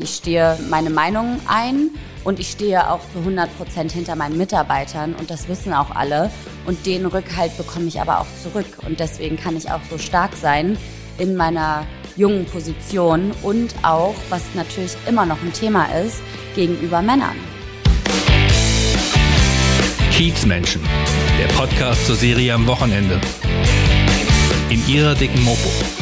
Ich stehe meine Meinung ein und ich stehe auch zu 100 Prozent hinter meinen Mitarbeitern und das wissen auch alle. Und den Rückhalt bekomme ich aber auch zurück und deswegen kann ich auch so stark sein in meiner jungen Position und auch, was natürlich immer noch ein Thema ist, gegenüber Männern. Kiezmenschen, der Podcast zur Serie am Wochenende. In ihrer dicken Mopo.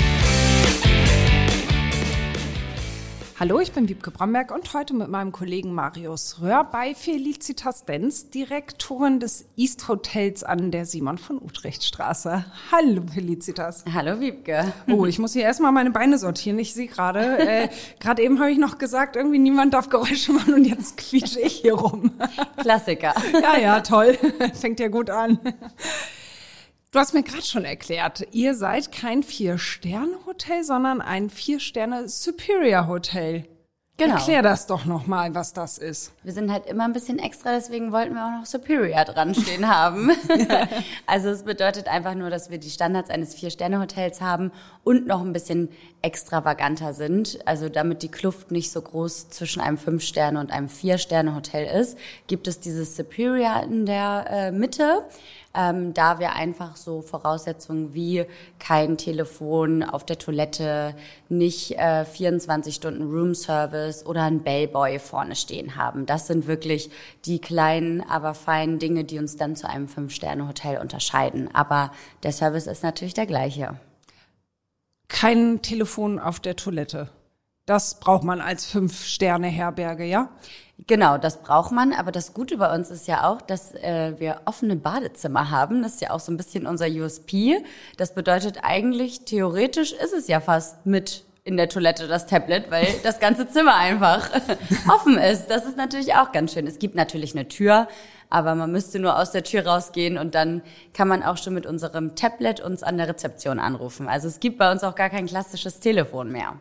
Hallo, ich bin Wiebke Bromberg und heute mit meinem Kollegen Marius Röhr bei Felicitas Denz, Direktorin des East Hotels an der Simon von Utrecht Straße. Hallo Felicitas. Hallo Wiebke. Oh, ich muss hier erstmal meine Beine sortieren. Ich sehe gerade, äh, gerade eben habe ich noch gesagt, irgendwie niemand darf Geräusche machen und jetzt quietsche ich hier rum. Klassiker. Ja, ja, toll. Fängt ja gut an. Du hast mir gerade schon erklärt, ihr seid kein Vier-Sterne-Hotel, sondern ein Vier-Sterne-Superior-Hotel. Genau. Erklär das doch nochmal, was das ist. Wir sind halt immer ein bisschen extra, deswegen wollten wir auch noch Superior dran stehen haben. also es bedeutet einfach nur, dass wir die Standards eines Vier-Sterne-Hotels haben und noch ein bisschen extravaganter sind. Also damit die Kluft nicht so groß zwischen einem Fünf-Sterne- und einem Vier-Sterne-Hotel ist, gibt es dieses Superior in der äh, Mitte ähm, da wir einfach so Voraussetzungen wie kein Telefon auf der Toilette, nicht äh, 24 Stunden Roomservice oder ein Bellboy vorne stehen haben. Das sind wirklich die kleinen, aber feinen Dinge, die uns dann zu einem Fünf-Sterne-Hotel unterscheiden. Aber der Service ist natürlich der gleiche. Kein Telefon auf der Toilette. Das braucht man als Fünf-Sterne-Herberge, ja? Genau, das braucht man. Aber das Gute bei uns ist ja auch, dass äh, wir offene Badezimmer haben. Das ist ja auch so ein bisschen unser USP. Das bedeutet eigentlich, theoretisch ist es ja fast mit in der Toilette das Tablet, weil das ganze Zimmer einfach offen ist. Das ist natürlich auch ganz schön. Es gibt natürlich eine Tür, aber man müsste nur aus der Tür rausgehen und dann kann man auch schon mit unserem Tablet uns an der Rezeption anrufen. Also es gibt bei uns auch gar kein klassisches Telefon mehr.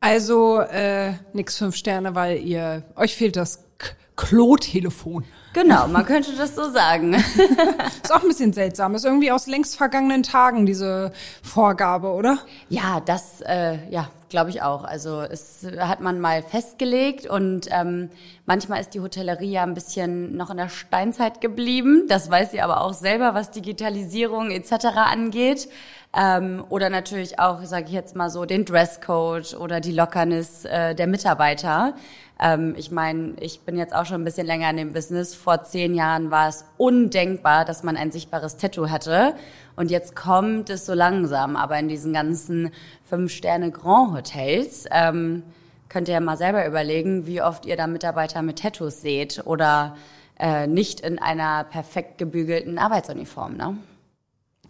Also äh, nix fünf Sterne, weil ihr euch fehlt das K Klo-Telefon. Genau, man könnte das so sagen. ist auch ein bisschen seltsam. Ist irgendwie aus längst vergangenen Tagen diese Vorgabe, oder? Ja, das, äh, ja, glaube ich auch. Also es hat man mal festgelegt und ähm, manchmal ist die Hotellerie ja ein bisschen noch in der Steinzeit geblieben. Das weiß sie aber auch selber, was Digitalisierung etc. angeht. Ähm, oder natürlich auch, sage ich jetzt mal so, den Dresscode oder die Lockernis äh, der Mitarbeiter. Ähm, ich meine, ich bin jetzt auch schon ein bisschen länger in dem Business. Vor zehn Jahren war es undenkbar, dass man ein sichtbares Tattoo hatte. Und jetzt kommt es so langsam. Aber in diesen ganzen Fünf-Sterne-Grand-Hotels ähm, könnt ihr ja mal selber überlegen, wie oft ihr da Mitarbeiter mit Tattoos seht oder äh, nicht in einer perfekt gebügelten Arbeitsuniform, ne?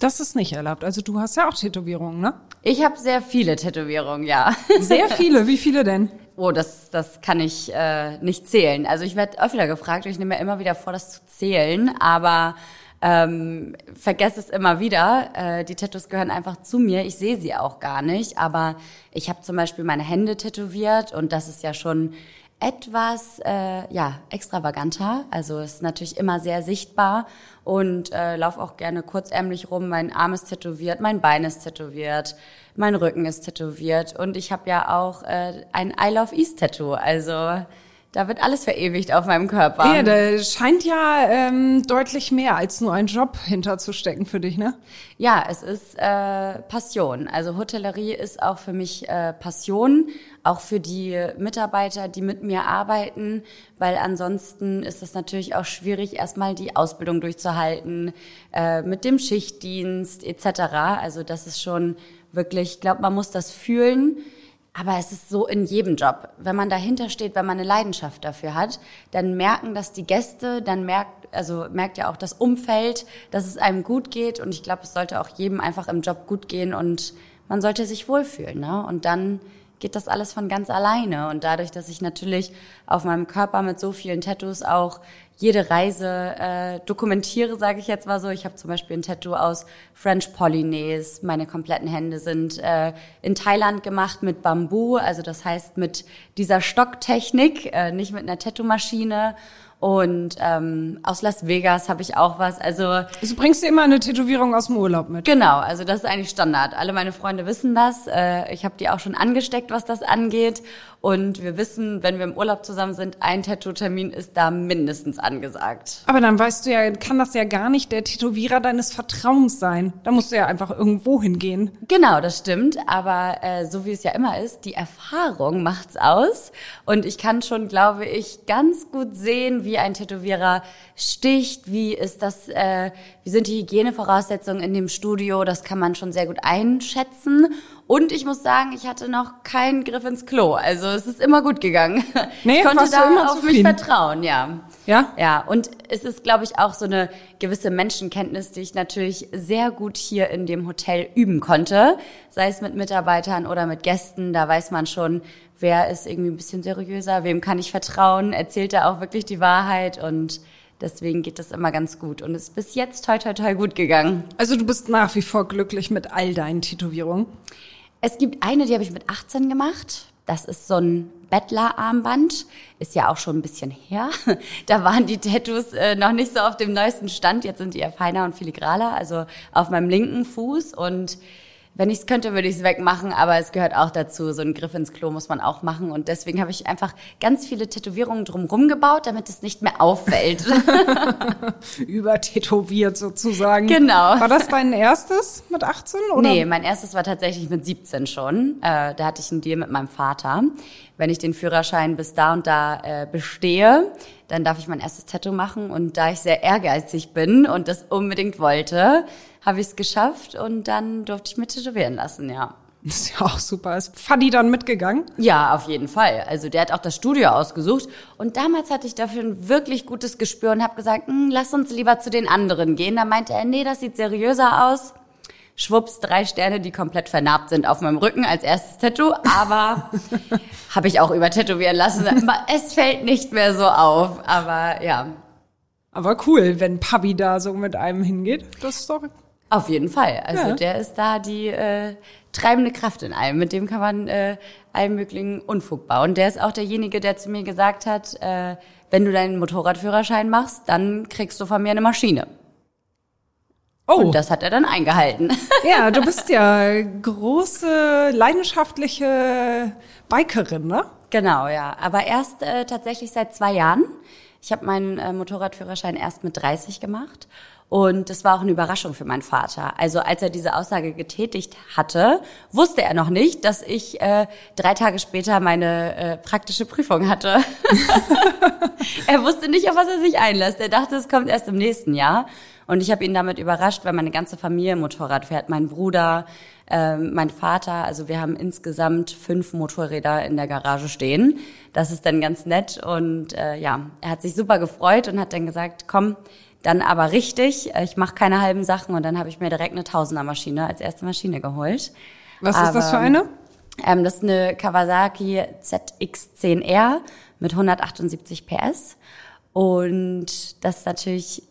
Das ist nicht erlaubt. Also du hast ja auch Tätowierungen, ne? Ich habe sehr viele Tätowierungen, ja. Sehr viele. Wie viele denn? Oh, das, das kann ich äh, nicht zählen. Also ich werde öfter gefragt und ich nehme mir immer wieder vor, das zu zählen, aber ähm, vergesse es immer wieder. Äh, die Tattoos gehören einfach zu mir. Ich sehe sie auch gar nicht. Aber ich habe zum Beispiel meine Hände tätowiert und das ist ja schon etwas äh, ja extravaganter. Also ist natürlich immer sehr sichtbar und äh, laufe auch gerne kurzärmlich rum. Mein Arm ist tätowiert, mein Bein ist tätowiert, mein Rücken ist tätowiert und ich habe ja auch äh, ein I Love East Tattoo. Also da wird alles verewigt auf meinem Körper. Ja, da scheint ja ähm, deutlich mehr als nur ein Job hinterzustecken für dich, ne? Ja, es ist äh, Passion. Also Hotellerie ist auch für mich äh, Passion, auch für die Mitarbeiter, die mit mir arbeiten, weil ansonsten ist es natürlich auch schwierig, erstmal die Ausbildung durchzuhalten, äh, mit dem Schichtdienst etc. Also das ist schon wirklich, ich glaube, man muss das fühlen aber es ist so in jedem Job. Wenn man dahinter steht, wenn man eine Leidenschaft dafür hat, dann merken das die Gäste, dann merkt, also merkt ja auch das Umfeld, dass es einem gut geht. Und ich glaube, es sollte auch jedem einfach im Job gut gehen und man sollte sich wohlfühlen. Ne? Und dann geht das alles von ganz alleine. Und dadurch, dass ich natürlich auf meinem Körper mit so vielen Tattoos auch jede Reise äh, dokumentiere, sage ich jetzt mal so. Ich habe zum Beispiel ein Tattoo aus French Polynese. Meine kompletten Hände sind äh, in Thailand gemacht mit Bambu, also das heißt mit dieser Stocktechnik, äh, nicht mit einer Tattoo-Maschine. Und ähm, aus Las Vegas habe ich auch was. Also also bringst du immer eine Tätowierung aus dem Urlaub mit? Genau, also das ist eigentlich Standard. Alle meine Freunde wissen das. Äh, ich habe die auch schon angesteckt, was das angeht. Und wir wissen, wenn wir im Urlaub zusammen sind, ein Tattoo-Termin ist da mindestens angesagt. Aber dann weißt du ja, kann das ja gar nicht der Tätowierer deines Vertrauens sein. Da musst du ja einfach irgendwo hingehen. Genau, das stimmt. Aber äh, so wie es ja immer ist, die Erfahrung macht's aus. Und ich kann schon, glaube ich, ganz gut sehen, wie ein Tätowierer sticht, wie ist das, äh, wie sind die Hygienevoraussetzungen in dem Studio. Das kann man schon sehr gut einschätzen. Und ich muss sagen, ich hatte noch keinen Griff ins Klo. Also es ist immer gut gegangen. Nee, ich konnte da immer auf mich zufrieden? vertrauen, ja. Ja? Ja, und es ist, glaube ich, auch so eine gewisse Menschenkenntnis, die ich natürlich sehr gut hier in dem Hotel üben konnte. Sei es mit Mitarbeitern oder mit Gästen, da weiß man schon, wer ist irgendwie ein bisschen seriöser, wem kann ich vertrauen, erzählt er auch wirklich die Wahrheit und deswegen geht das immer ganz gut und ist bis jetzt toi toi toi gut gegangen. Also du bist nach wie vor glücklich mit all deinen Tätowierungen. Es gibt eine, die habe ich mit 18 gemacht. Das ist so ein Bettlerarmband. Ist ja auch schon ein bisschen her. Da waren die Tattoos äh, noch nicht so auf dem neuesten Stand. Jetzt sind die eher feiner und filigraler. Also auf meinem linken Fuß. Und wenn ich es könnte, würde ich es wegmachen. Aber es gehört auch dazu. So ein Griff ins Klo muss man auch machen. Und deswegen habe ich einfach ganz viele Tätowierungen drumherum gebaut, damit es nicht mehr auffällt. Übertätowiert sozusagen. Genau. War das dein erstes mit 18? Oder? Nee, mein erstes war tatsächlich mit 17 schon. Äh, da hatte ich einen Deal mit meinem Vater. Wenn ich den Führerschein bis da und da äh, bestehe, dann darf ich mein erstes Tattoo machen. Und da ich sehr ehrgeizig bin und das unbedingt wollte, habe ich es geschafft und dann durfte ich mich tätowieren lassen, ja. Das ist ja auch super. Ist Fadi dann mitgegangen? Ja, auf jeden Fall. Also der hat auch das Studio ausgesucht und damals hatte ich dafür ein wirklich gutes Gespür und habe gesagt, "Hm, lass uns lieber zu den anderen gehen. Da meinte er, nee, das sieht seriöser aus. Schwupps, drei Sterne, die komplett vernarbt sind auf meinem Rücken als erstes Tattoo, aber habe ich auch übertätowieren lassen. Es fällt nicht mehr so auf, aber ja, Aber cool, wenn Papi da so mit einem hingeht. Das ist doch. Auf jeden Fall. Also Ja. der ist da die äh, treibende Kraft in allem. Mit dem kann man äh, allen möglichen Unfug bauen. Der ist auch derjenige, der zu mir gesagt hat, äh, wenn du deinen Motorradführerschein machst, dann kriegst du von mir eine Maschine. Oh, Und das hat er dann eingehalten. ja, du bist ja große, leidenschaftliche Bikerin, ne? genau, ja. Aber erst äh, tatsächlich seit zwei Jahren. Ich habe meinen äh, Motorradführerschein erst mit 30 gemacht. Und das war auch eine Überraschung für meinen Vater. Also als er diese Aussage getätigt hatte, wusste er noch nicht, dass ich äh, drei Tage später meine äh, praktische Prüfung hatte. er wusste nicht, auf was er sich einlässt. Er dachte, es kommt erst im nächsten Jahr. Und ich habe ihn damit überrascht, weil meine ganze Familie Motorrad fährt. Mein Bruder, ähm, mein Vater. Also wir haben insgesamt fünf Motorräder in der Garage stehen. Das ist dann ganz nett. Und äh, ja, er hat sich super gefreut und hat dann gesagt, komm, dann aber richtig. äh, Ich mache keine halben Sachen. Und dann habe ich mir direkt eine Tausendermaschine als erste Maschine geholt. Was ist das für Aber- eine? Ähm, das ist eine Kawasaki ZX10R mit 178 PS. Und das ist natürlich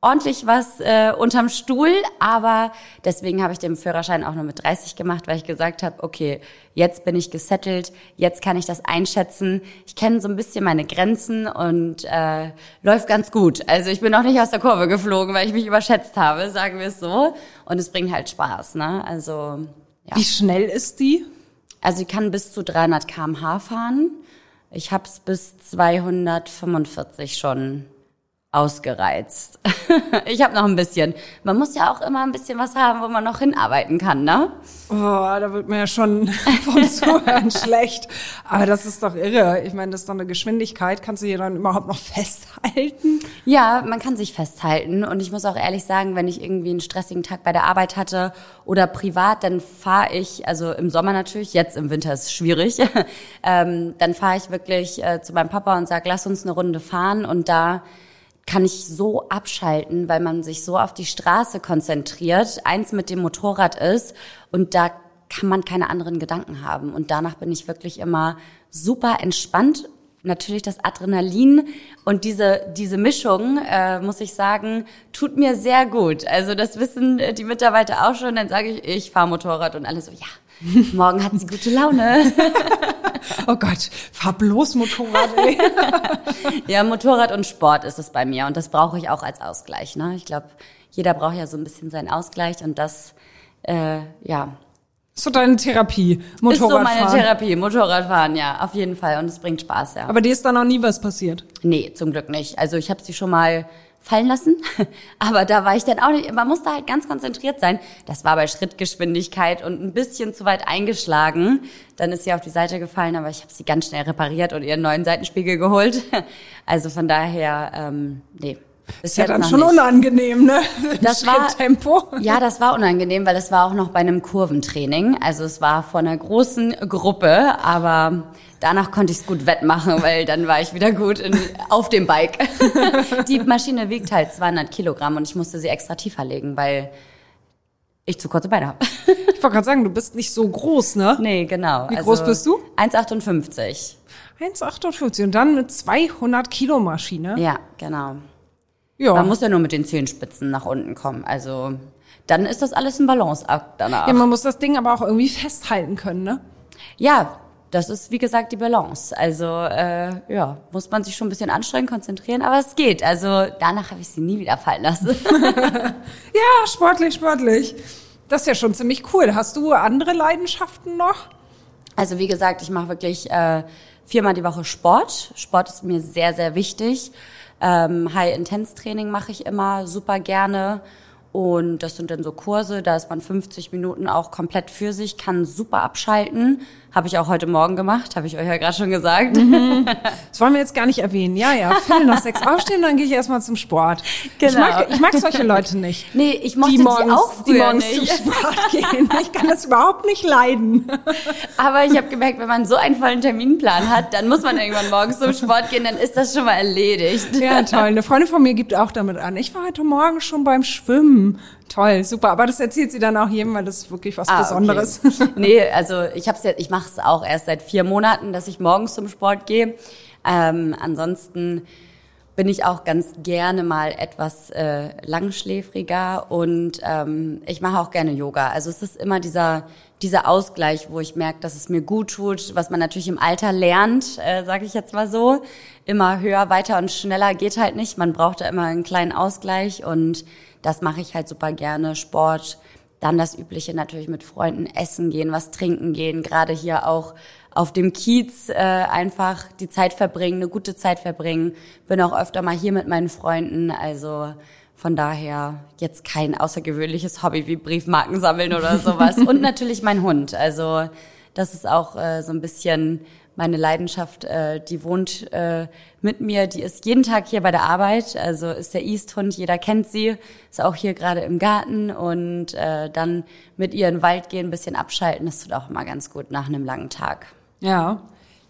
ordentlich was äh, unterm Stuhl, aber deswegen habe ich den Führerschein auch nur mit 30 gemacht, weil ich gesagt habe, okay, jetzt bin ich gesettelt, jetzt kann ich das einschätzen. Ich kenne so ein bisschen meine Grenzen und äh, läuft ganz gut. Also ich bin noch nicht aus der Kurve geflogen, weil ich mich überschätzt habe, sagen wir es so. Und es bringt halt Spaß, ne? Also ja. Wie schnell ist die? Also ich kann bis zu 300 km/h fahren. Ich habe es bis 245 schon ausgereizt. ich habe noch ein bisschen. Man muss ja auch immer ein bisschen was haben, wo man noch hinarbeiten kann, ne? Oh, da wird mir ja schon vom Zuhören schlecht. Aber das ist doch irre. Ich meine, das ist doch eine Geschwindigkeit. Kannst du hier dann überhaupt noch festhalten? Ja, man kann sich festhalten. Und ich muss auch ehrlich sagen, wenn ich irgendwie einen stressigen Tag bei der Arbeit hatte oder privat, dann fahre ich, also im Sommer natürlich, jetzt im Winter ist es schwierig, ähm, dann fahre ich wirklich äh, zu meinem Papa und sage, lass uns eine Runde fahren. Und da kann ich so abschalten, weil man sich so auf die Straße konzentriert, eins mit dem Motorrad ist und da kann man keine anderen Gedanken haben. Und danach bin ich wirklich immer super entspannt. Natürlich das Adrenalin und diese, diese Mischung, äh, muss ich sagen, tut mir sehr gut. Also das wissen äh, die Mitarbeiter auch schon. Dann sage ich, ich fahre Motorrad und alle so, ja, morgen hat sie gute Laune. Oh Gott, fahr bloß Motorrad, ey. Ja, Motorrad und Sport ist es bei mir und das brauche ich auch als Ausgleich. Ne? Ich glaube, jeder braucht ja so ein bisschen seinen Ausgleich und das, äh, ja, So deine Therapie, Ist so Motorradfahren. meine Therapie, Motorradfahren, ja, auf jeden Fall. Und es bringt Spaß, ja. Aber dir ist da noch nie was passiert. Nee, zum Glück nicht. Also ich habe sie schon mal fallen lassen, aber da war ich dann auch nicht, man musste halt ganz konzentriert sein. Das war bei Schrittgeschwindigkeit und ein bisschen zu weit eingeschlagen. Dann ist sie auf die Seite gefallen, aber ich habe sie ganz schnell repariert und ihren neuen Seitenspiegel geholt. Also von daher, ähm, nee. Ist ja dann schon nicht. unangenehm, ne? Das war- Schritttempo. Ja, das war unangenehm, weil es war auch noch bei einem Kurventraining. Also es war von einer großen Gruppe, aber danach konnte ich es gut wettmachen, weil dann war ich wieder gut in, auf dem Bike. Die Maschine wiegt halt 200 Kilogramm und ich musste sie extra tiefer legen, weil ich zu kurze Beine habe. Ich wollte gerade sagen, du bist nicht so groß, ne? Nee, genau. Wie groß bist du? 1,58. 1,58 und dann mit 200 Kilo Maschine. Ja, genau. Ja. Man muss ja nur mit den Zehenspitzen nach unten kommen. Also dann ist das alles ein Balanceakt danach. ja, man muss das Ding aber auch irgendwie festhalten können, ne? Ja, das ist wie gesagt die Balance. Also äh, ja, muss man sich schon ein bisschen anstrengen, konzentrieren, aber es geht. Also danach habe ich sie nie wieder fallen lassen. Ja, sportlich, sportlich. Das ist ja schon ziemlich cool. Hast du andere Leidenschaften noch? Also wie gesagt, ich mache wirklich äh, viermal die Woche Sport. Sport ist mir sehr, sehr wichtig. Ähm, High-Intense-Training mache ich immer super gerne. Und das sind dann so Kurse, da ist man 50 Minuten auch komplett für sich, kann super abschalten. Habe ich auch heute Morgen gemacht, habe ich euch ja gerade schon gesagt. Das wollen wir jetzt gar nicht erwähnen. Ja, ja, Viertel nach sechs aufstehen, dann gehe ich erstmal zum Sport. Ich, Genau. mag, ich mag solche Leute nicht. Nee, ich mochte die die morgens, auch die früher morgens nicht. zum Sport gehen. Ich kann das überhaupt nicht leiden. Aber ich habe gemerkt, wenn man so einen vollen Terminplan hat, dann muss man irgendwann morgens zum Sport gehen, dann ist das schon mal erledigt. Ja, toll. Eine Freundin von mir gibt auch damit an. Ich war heute Morgen schon beim Schwimmen. Toll, super. Aber das erzählt sie dann auch jedem, weil das ist wirklich was Ah, Besonderes. Okay. Nee, also ich hab's jetzt, ich mache es auch erst seit vier Monaten, dass ich morgens zum Sport gehe. Ähm, ansonsten bin ich auch ganz gerne mal etwas äh, langschläfriger und ähm, ich mache auch gerne Yoga. Also es ist immer dieser dieser Ausgleich, wo ich merke, dass es mir gut tut, was man natürlich im Alter lernt, äh, sage ich jetzt mal so. Immer höher, weiter und schneller geht halt nicht. Man braucht da immer einen kleinen Ausgleich und das mache ich halt super gerne. Sport, dann das Übliche natürlich mit Freunden essen gehen, was trinken gehen, gerade hier auch auf dem Kiez äh, einfach die Zeit verbringen, eine gute Zeit verbringen. Bin auch öfter mal hier mit meinen Freunden, also von daher jetzt kein außergewöhnliches Hobby wie Briefmarken sammeln oder sowas. Und natürlich mein Hund. Also das ist auch äh, so ein bisschen meine Leidenschaft. Äh, die wohnt äh, mit mir. Die ist jeden Tag hier bei der Arbeit. Also ist der East-Hund. Jeder kennt sie. Ist auch hier gerade im Garten und äh, dann mit ihr in den Wald gehen, bisschen abschalten. Das tut auch immer ganz gut nach einem langen Tag. Ja.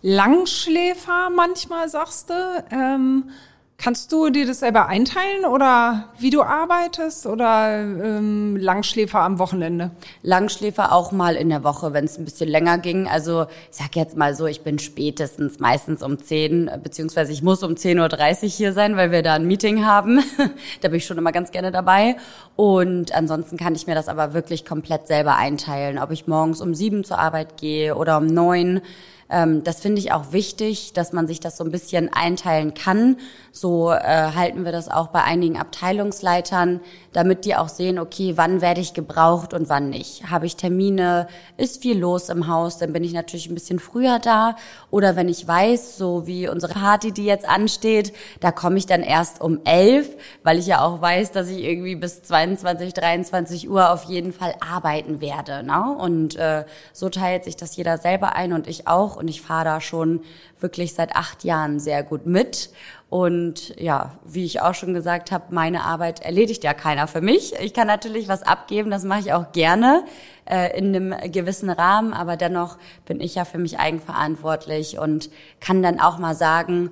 Langschläfer manchmal, sagst du. Ähm, kannst du dir das selber einteilen oder wie du arbeitest oder ähm, Langschläfer am Wochenende? Langschläfer auch mal in der Woche, wenn es ein bisschen länger ging. Also ich sag jetzt mal so, ich bin spätestens meistens um 10, beziehungsweise ich muss um 10.30 Uhr hier sein, weil wir da ein Meeting haben. da bin ich schon immer ganz gerne dabei. Und ansonsten kann ich mir das aber wirklich komplett selber einteilen, ob ich morgens um sieben zur Arbeit gehe oder um neun. Ähm, das finde ich auch wichtig, dass man sich das so ein bisschen einteilen kann. So äh, halten wir das auch bei einigen Abteilungsleitern, damit die auch sehen, okay, wann werde ich gebraucht und wann nicht. Habe ich Termine, ist viel los im Haus, dann bin ich natürlich ein bisschen früher da. Oder wenn ich weiß, so wie unsere Party, die jetzt ansteht, da komme ich dann erst um elf, weil ich ja auch weiß, dass ich irgendwie bis 22, 23 Uhr auf jeden Fall arbeiten werde. Ne? Und äh, so teilt sich das jeder selber ein und ich auch. Und ich fahre da schon wirklich seit acht Jahren sehr gut mit. Und ja, wie ich auch schon gesagt habe, meine Arbeit erledigt ja keiner für mich. Ich kann natürlich was abgeben, das mache ich auch gerne äh, in einem gewissen Rahmen, aber dennoch bin ich ja für mich eigenverantwortlich und kann dann auch mal sagen,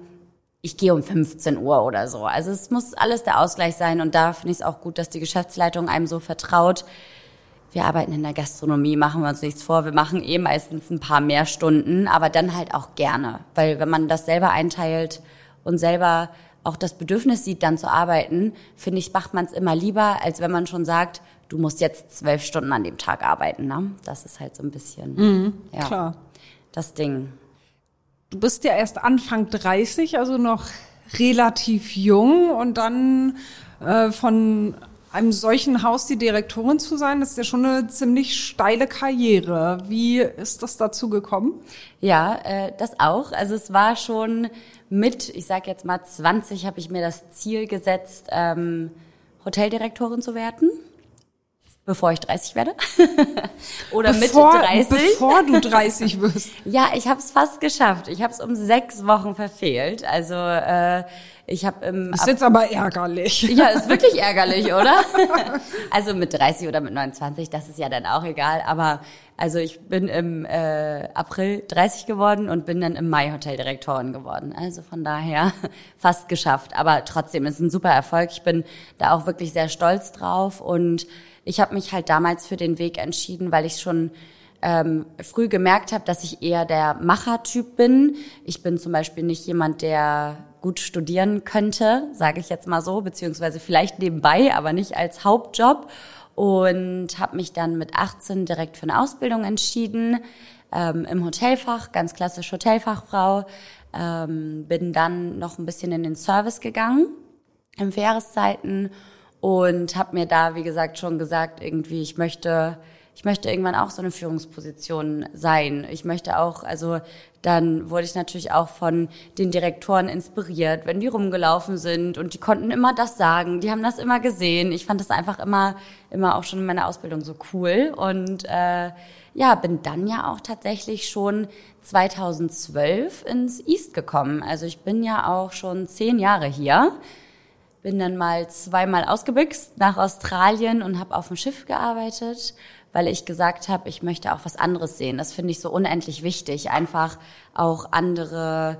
ich gehe um 15 Uhr oder so. Also es muss alles der Ausgleich sein und da finde ich es auch gut, dass die Geschäftsleitung einem so vertraut. Wir arbeiten in der Gastronomie, machen wir uns nichts vor. Wir machen eh meistens ein paar mehr Stunden, aber dann halt auch gerne. Weil wenn man das selber einteilt und selber auch das Bedürfnis sieht, dann zu arbeiten, finde ich, macht man es immer lieber, als wenn man schon sagt, du musst jetzt zwölf Stunden an dem Tag arbeiten. Ne? Das ist halt so ein bisschen ja, Klar. das Ding. Du bist ja erst Anfang 30, also noch relativ jung und dann äh, von einem solchen Haus die Direktorin zu sein, ist ja schon eine ziemlich steile Karriere. Wie ist das dazu gekommen? Ja, äh, das auch. Also es war schon mit, ich sag jetzt mal 20, habe ich mir das Ziel gesetzt, ähm, Hoteldirektorin zu werden. Bevor ich 30 werde. Oder bevor, Mitte 30. Bevor du 30 wirst. ja, ich habe es fast geschafft. Ich habe es um sechs Wochen verfehlt. Also äh, ich habe im... Ist jetzt aber ärgerlich. Ja, ist wirklich ärgerlich, oder? also mit 30 oder mit 29, das ist ja dann auch egal. Aber also ich bin im äh, April 30 geworden und bin dann im Mai Hoteldirektorin geworden. Also von daher fast geschafft. Aber trotzdem ist ein super Erfolg. Ich bin da auch wirklich sehr stolz drauf und ich habe mich halt damals für den Weg entschieden, weil ich schon ähm, früh gemerkt habe, dass ich eher der Machertyp bin. Ich bin zum Beispiel nicht jemand, der gut studieren könnte, sage ich jetzt mal so, beziehungsweise vielleicht nebenbei, aber nicht als Hauptjob. Und habe mich dann mit 18 direkt für eine Ausbildung entschieden ähm, im Hotelfach, ganz klassisch Hotelfachfrau. Ähm, bin dann noch ein bisschen in den Service gegangen im Jahreszeiten und habe mir da, wie gesagt, schon gesagt, irgendwie, ich möchte, ich möchte irgendwann auch so eine Führungsposition sein. Ich möchte auch, also dann wurde ich natürlich auch von den Direktoren inspiriert, wenn die rumgelaufen sind und die konnten immer das sagen, die haben das immer gesehen. Ich fand das einfach immer, immer auch schon in meiner Ausbildung so cool und äh, ja, bin dann ja auch tatsächlich schon 2012 ins East gekommen. Also ich bin ja auch schon zehn Jahre hier bin dann mal zweimal ausgebüxt nach Australien und habe auf dem Schiff gearbeitet, weil ich gesagt habe, ich möchte auch was anderes sehen. Das finde ich so unendlich wichtig, einfach auch andere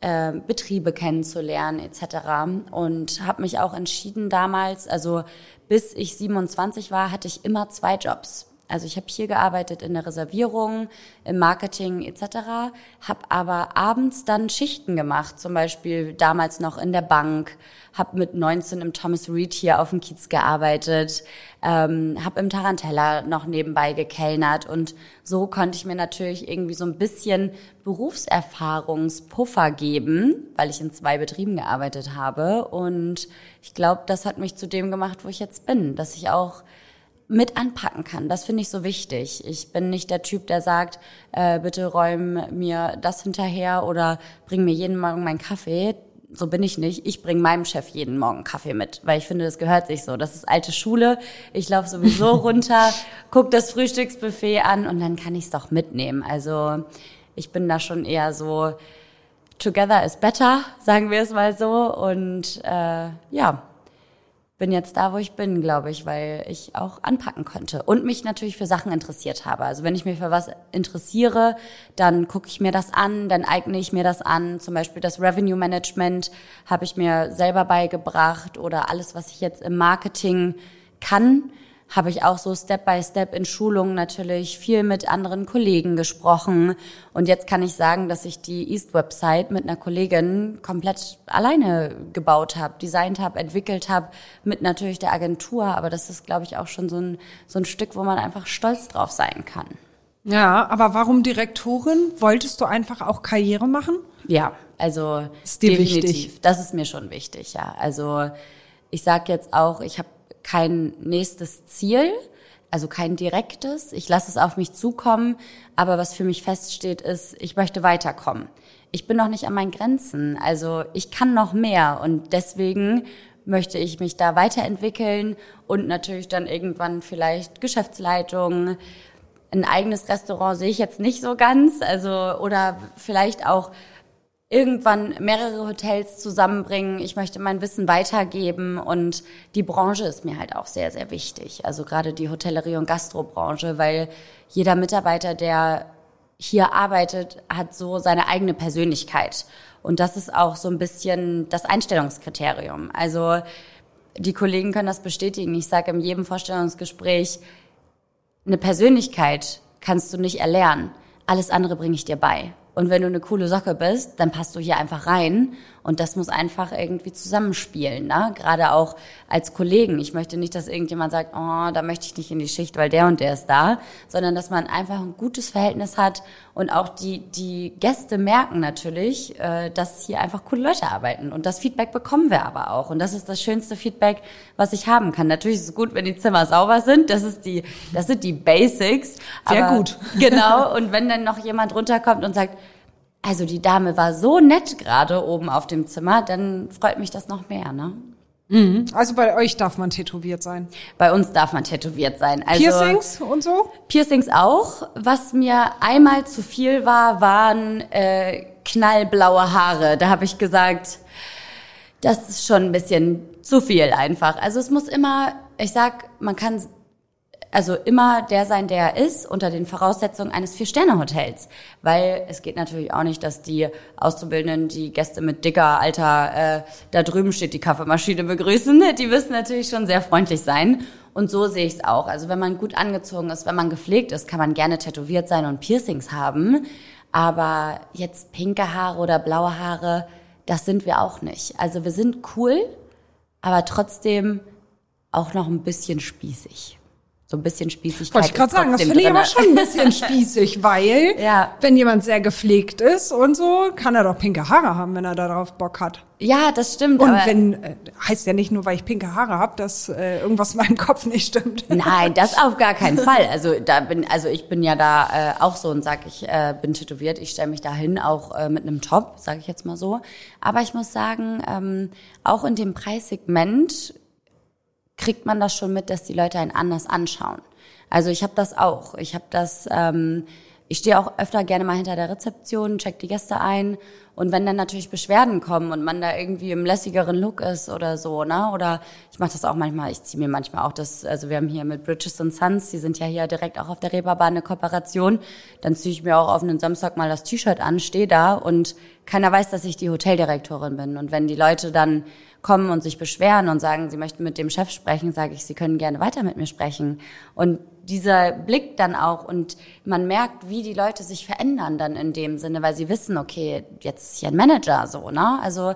äh, Betriebe kennenzulernen etc. Und habe mich auch entschieden damals, also bis ich 27 war, hatte ich immer zwei Jobs. Also ich habe hier gearbeitet in der Reservierung, im Marketing etc., habe aber abends dann Schichten gemacht, zum Beispiel damals noch in der Bank, habe mit 19 im Thomas Reed hier auf dem Kiez gearbeitet, ähm, habe im Tarantella noch nebenbei gekellnert und so konnte ich mir natürlich irgendwie so ein bisschen Berufserfahrungspuffer geben, weil ich in zwei Betrieben gearbeitet habe und ich glaube, das hat mich zu dem gemacht, wo ich jetzt bin, dass ich auch mit anpacken kann. Das finde ich so wichtig. Ich bin nicht der Typ, der sagt, äh, bitte räum mir das hinterher oder bring mir jeden Morgen meinen Kaffee. So bin ich nicht. Ich bringe meinem Chef jeden Morgen Kaffee mit, weil ich finde, das gehört sich so. Das ist alte Schule. Ich laufe sowieso runter, guck das Frühstücksbuffet an und dann kann ich es doch mitnehmen. Also ich bin da schon eher so, together is better, sagen wir es mal so. Und äh, ja, bin jetzt da, wo ich bin, glaube ich, weil ich auch anpacken konnte und mich natürlich für Sachen interessiert habe. Also wenn ich mich für was interessiere, dann gucke ich mir das an, dann eigne ich mir das an. Zum Beispiel das Revenue Management habe ich mir selber beigebracht oder alles, was ich jetzt im Marketing kann, habe ich auch so Step by Step in Schulungen natürlich viel mit anderen Kollegen gesprochen. Und jetzt kann ich sagen, dass ich die East-Website mit einer Kollegin komplett alleine gebaut habe, designt habe, entwickelt habe, mit natürlich der Agentur. Aber das ist, glaube ich, auch schon so ein, so ein Stück, wo man einfach stolz drauf sein kann. Ja, aber warum Direktorin? Wolltest du einfach auch Karriere machen? Ja, also ist definitiv. Wichtig? Das ist mir schon wichtig, ja. Also ich sag jetzt auch, ich habe kein nächstes Ziel, also kein direktes. Ich lasse es auf mich zukommen, aber was für mich feststeht, ist, ich möchte weiterkommen. Ich bin noch nicht an meinen Grenzen, also ich kann noch mehr. Und deswegen möchte ich mich da weiterentwickeln und natürlich dann irgendwann vielleicht Geschäftsleitung, ein eigenes Restaurant sehe ich jetzt nicht so ganz, also oder vielleicht auch irgendwann mehrere Hotels zusammenbringen. Ich möchte mein Wissen weitergeben und die Branche ist mir halt auch sehr, sehr wichtig. Also gerade die Hotellerie- und Gastrobranche, weil jeder Mitarbeiter, der hier arbeitet, hat so seine eigene Persönlichkeit. Und das ist auch so ein bisschen das Einstellungskriterium. Also die Kollegen können das bestätigen. Ich sage in jedem Vorstellungsgespräch, eine Persönlichkeit kannst du nicht erlernen. Alles andere bringe ich dir bei. Und wenn du eine coole Socke bist, dann passt du hier einfach rein. Und das muss einfach irgendwie zusammenspielen, ne? Gerade auch als Kollegen. Ich möchte nicht, dass irgendjemand sagt, oh, da möchte ich nicht in die Schicht, weil der und der ist da, sondern dass man einfach ein gutes Verhältnis hat und auch die, die Gäste merken natürlich, äh, dass hier einfach coole Leute arbeiten. Und das Feedback bekommen wir aber auch. Und das ist das schönste Feedback, was ich haben kann. Natürlich ist es gut, wenn die Zimmer sauber sind. Das ist die, das sind die Basics. Sehr gut. Genau. Und wenn dann noch jemand runterkommt und sagt, also die Dame war so nett gerade oben auf dem Zimmer, dann freut mich das noch mehr, ne? Mhm. Also bei euch darf man tätowiert sein? Bei uns darf man tätowiert sein. Also Piercings und so? Piercings auch. Was mir einmal zu viel war, waren äh, knallblaue Haare. Da habe ich gesagt, das ist schon ein bisschen zu viel einfach. Also es muss immer, ich sag, man kann also immer der sein, der er ist, unter den Voraussetzungen eines Vier-Sterne-Hotels. Weil es geht natürlich auch nicht, dass die Auszubildenden die Gäste mit dicker, alter, äh, da drüben steht die Kaffeemaschine begrüßen. Die müssen natürlich schon sehr freundlich sein. Und so sehe ich es auch. Also wenn man gut angezogen ist, wenn man gepflegt ist, kann man gerne tätowiert sein und Piercings haben. Aber jetzt pinke Haare oder blaue Haare, das sind wir auch nicht. Also wir sind cool, aber trotzdem auch noch ein bisschen spießig so ein bisschen Spießigkeit. Wollte ich gerade sagen, das finde ich aber schon ein bisschen spießig, weil ja. wenn jemand sehr gepflegt ist und so, kann er doch pinke Haare haben, wenn er darauf Bock hat. Ja, das stimmt. Und wenn, äh, heißt ja nicht nur, weil ich pinke Haare habe, dass äh, irgendwas in meinem Kopf nicht stimmt. Nein, das auf gar keinen Fall. Also da bin, also ich bin ja da äh, auch so und sag, ich äh, bin tätowiert, ich stelle mich dahin, auch äh, mit einem Top, sage ich jetzt mal so. Aber ich muss sagen, ähm, auch in dem Preissegment kriegt man das schon mit, dass die Leute einen anders anschauen. Also ich habe das auch. Ich habe das, ähm, ich stehe auch öfter gerne mal hinter der Rezeption, check die Gäste ein und wenn dann natürlich Beschwerden kommen und man da irgendwie im lässigeren Look ist oder so, ne? Oder ich mache das auch manchmal, ich ziehe mir manchmal auch das, also wir haben hier mit Bridges Sons, die sind ja hier direkt auch auf der Reeperbahn eine Kooperation, dann ziehe ich mir auch auf einen Samstag mal das T-Shirt an, stehe da und keiner weiß, dass ich die Hoteldirektorin bin. Und wenn die Leute dann kommen und sich beschweren und sagen, sie möchten mit dem Chef sprechen, sage ich, sie können gerne weiter mit mir sprechen. Und dieser Blick dann auch und man merkt, wie die Leute sich verändern dann in dem Sinne, weil sie wissen, okay, jetzt ist hier ein Manager so, ne? Also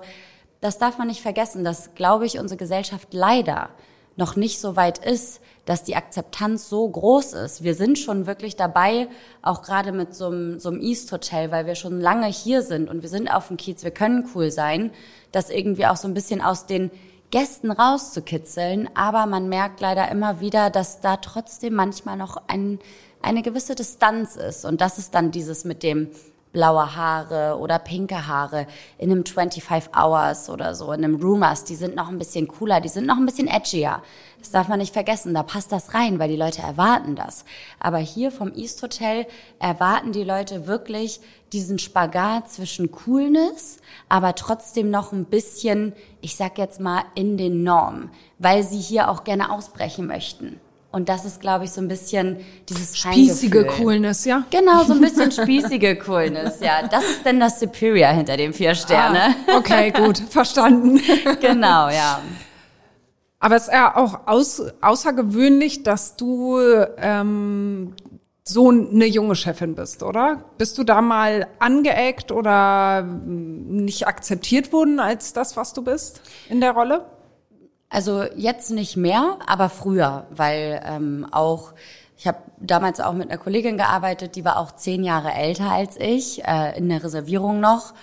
das darf man nicht vergessen, dass, glaube ich, unsere Gesellschaft leider noch nicht so weit ist, dass die Akzeptanz so groß ist. Wir sind schon wirklich dabei, auch gerade mit so einem, so einem East Hotel, weil wir schon lange hier sind und wir sind auf dem Kiez, wir können cool sein, das irgendwie auch so ein bisschen aus den Gästen rauszukitzeln. Aber man merkt leider immer wieder, dass da trotzdem manchmal noch ein, eine gewisse Distanz ist. Und das ist dann dieses mit dem, blaue Haare oder pinke Haare in einem 25 Hours oder so, in einem Rumors, die sind noch ein bisschen cooler, die sind noch ein bisschen edgier. Das darf man nicht vergessen, da passt das rein, weil die Leute erwarten das. Aber hier vom East Hotel erwarten die Leute wirklich diesen Spagat zwischen Coolness, aber trotzdem noch ein bisschen, ich sag jetzt mal, in den Normen, weil sie hier auch gerne ausbrechen möchten. Und das ist, glaube ich, so ein bisschen dieses Spießige Coolness, ja? Genau, so ein bisschen spießige Coolness, ja. Das ist denn das Superior hinter dem vier Sterne. Ah, okay, gut, verstanden. genau, ja. Aber es ist ja auch aus, außergewöhnlich, dass du ähm, so eine junge Chefin bist, oder? Bist du da mal angeeckt oder nicht akzeptiert worden als das, was du bist in der Rolle? Also jetzt nicht mehr, aber früher, weil ähm, auch ich habe damals auch mit einer Kollegin gearbeitet, die war auch zehn Jahre älter als ich, äh, in der Reservierung noch.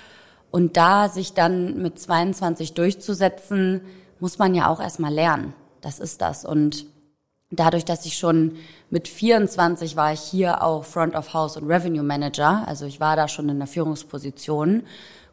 Und da sich dann mit 22 durchzusetzen, muss man ja auch erstmal lernen. Das ist das. Und dadurch, dass ich schon mit 24 war ich hier auch Front of House und Revenue Manager, also ich war da schon in der Führungsposition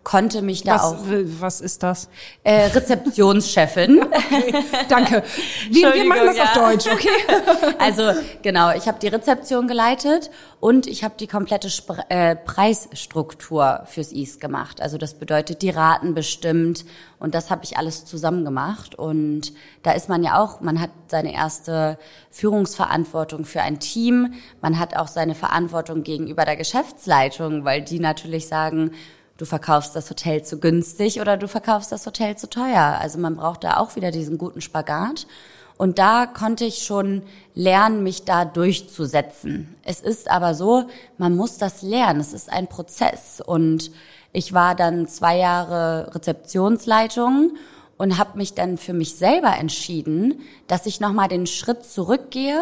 konnte mich da was, auch. Was ist das? Äh, Rezeptionschefin. okay, danke. Wie, wir machen das ja. auf Deutsch, okay? also genau, ich habe die Rezeption geleitet und ich habe die komplette Spre äh, Preisstruktur fürs East gemacht. Also das bedeutet die Raten bestimmt und das habe ich alles zusammen gemacht. Und da ist man ja auch, man hat seine erste Führungsverantwortung für ein Team, man hat auch seine Verantwortung gegenüber der Geschäftsleitung, weil die natürlich sagen, du verkaufst das Hotel zu günstig oder du verkaufst das Hotel zu teuer. Also man braucht da auch wieder diesen guten Spagat. Und da konnte ich schon lernen, mich da durchzusetzen. Es ist aber so, man muss das lernen. Es ist ein Prozess. Und ich war dann zwei Jahre Rezeptionsleitung und habe mich dann für mich selber entschieden, dass ich nochmal den Schritt zurückgehe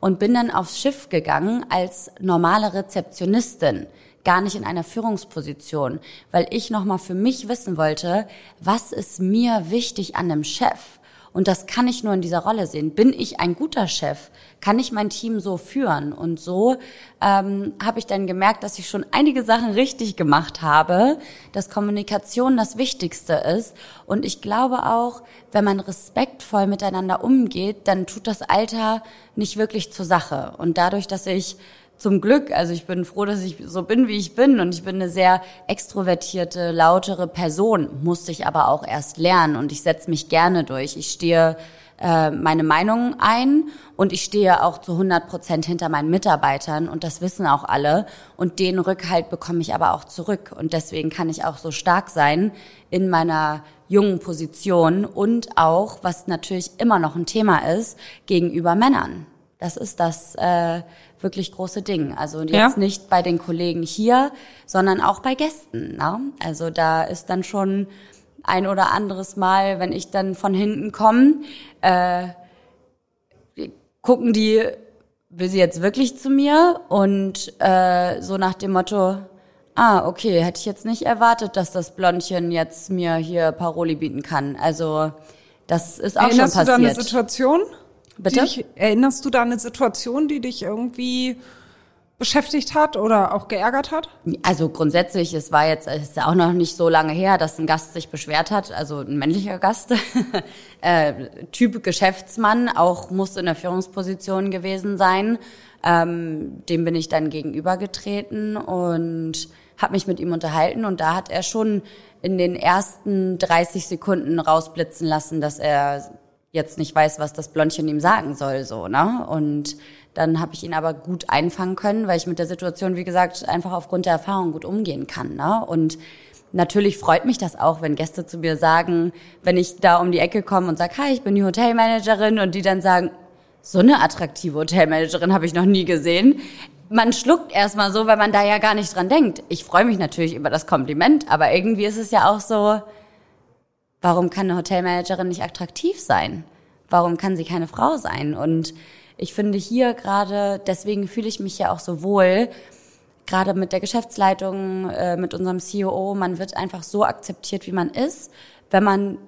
und bin dann aufs Schiff gegangen als normale Rezeptionistin gar nicht in einer Führungsposition, weil ich nochmal für mich wissen wollte, was ist mir wichtig an einem Chef? Und das kann ich nur in dieser Rolle sehen. Bin ich ein guter Chef? Kann ich mein Team so führen? Und so ähm, habe ich dann gemerkt, dass ich schon einige Sachen richtig gemacht habe, dass Kommunikation das Wichtigste ist. Und ich glaube auch, wenn man respektvoll miteinander umgeht, dann tut das Alter nicht wirklich zur Sache. Und dadurch, dass ich zum Glück, also ich bin froh, dass ich so bin, wie ich bin. Und ich bin eine sehr extrovertierte, lautere Person, musste ich aber auch erst lernen. Und ich setze mich gerne durch. Ich stehe äh, meine Meinung ein und ich stehe auch zu 100 Prozent hinter meinen Mitarbeitern. Und das wissen auch alle. Und den Rückhalt bekomme ich aber auch zurück. Und deswegen kann ich auch so stark sein in meiner jungen Position und auch, was natürlich immer noch ein Thema ist, gegenüber Männern. Das ist das äh, wirklich große Ding. Also jetzt ja. nicht bei den Kollegen hier, sondern auch bei Gästen. Ne? Also da ist dann schon ein oder anderes Mal, wenn ich dann von hinten komme, äh, gucken die, will sie jetzt wirklich zu mir? Und äh, so nach dem Motto, ah, okay, hätte ich jetzt nicht erwartet, dass das Blondchen jetzt mir hier Paroli bieten kann. Also das ist auch Erinnerst schon passiert. Du da eine Situation? Bitte? Dich, erinnerst du da eine Situation, die dich irgendwie beschäftigt hat oder auch geärgert hat? Also grundsätzlich, es war jetzt, es ist ja auch noch nicht so lange her, dass ein Gast sich beschwert hat, also ein männlicher Gast, äh, Typ Geschäftsmann, auch muss in der Führungsposition gewesen sein. Ähm, dem bin ich dann gegenübergetreten und habe mich mit ihm unterhalten und da hat er schon in den ersten 30 Sekunden rausblitzen lassen, dass er jetzt nicht weiß, was das Blondchen ihm sagen soll, so, ne? Und dann habe ich ihn aber gut einfangen können, weil ich mit der Situation, wie gesagt, einfach aufgrund der Erfahrung gut umgehen kann, ne? Und natürlich freut mich das auch, wenn Gäste zu mir sagen, wenn ich da um die Ecke komme und sage, hi, ich bin die Hotelmanagerin und die dann sagen, so eine attraktive Hotelmanagerin habe ich noch nie gesehen. Man schluckt erstmal so, weil man da ja gar nicht dran denkt. Ich freue mich natürlich über das Kompliment, aber irgendwie ist es ja auch so, Warum kann eine Hotelmanagerin nicht attraktiv sein? Warum kann sie keine Frau sein? Und ich finde hier gerade, deswegen fühle ich mich ja auch so wohl, gerade mit der Geschäftsleitung, äh, mit unserem CEO, man wird einfach so akzeptiert, wie man ist. Wenn man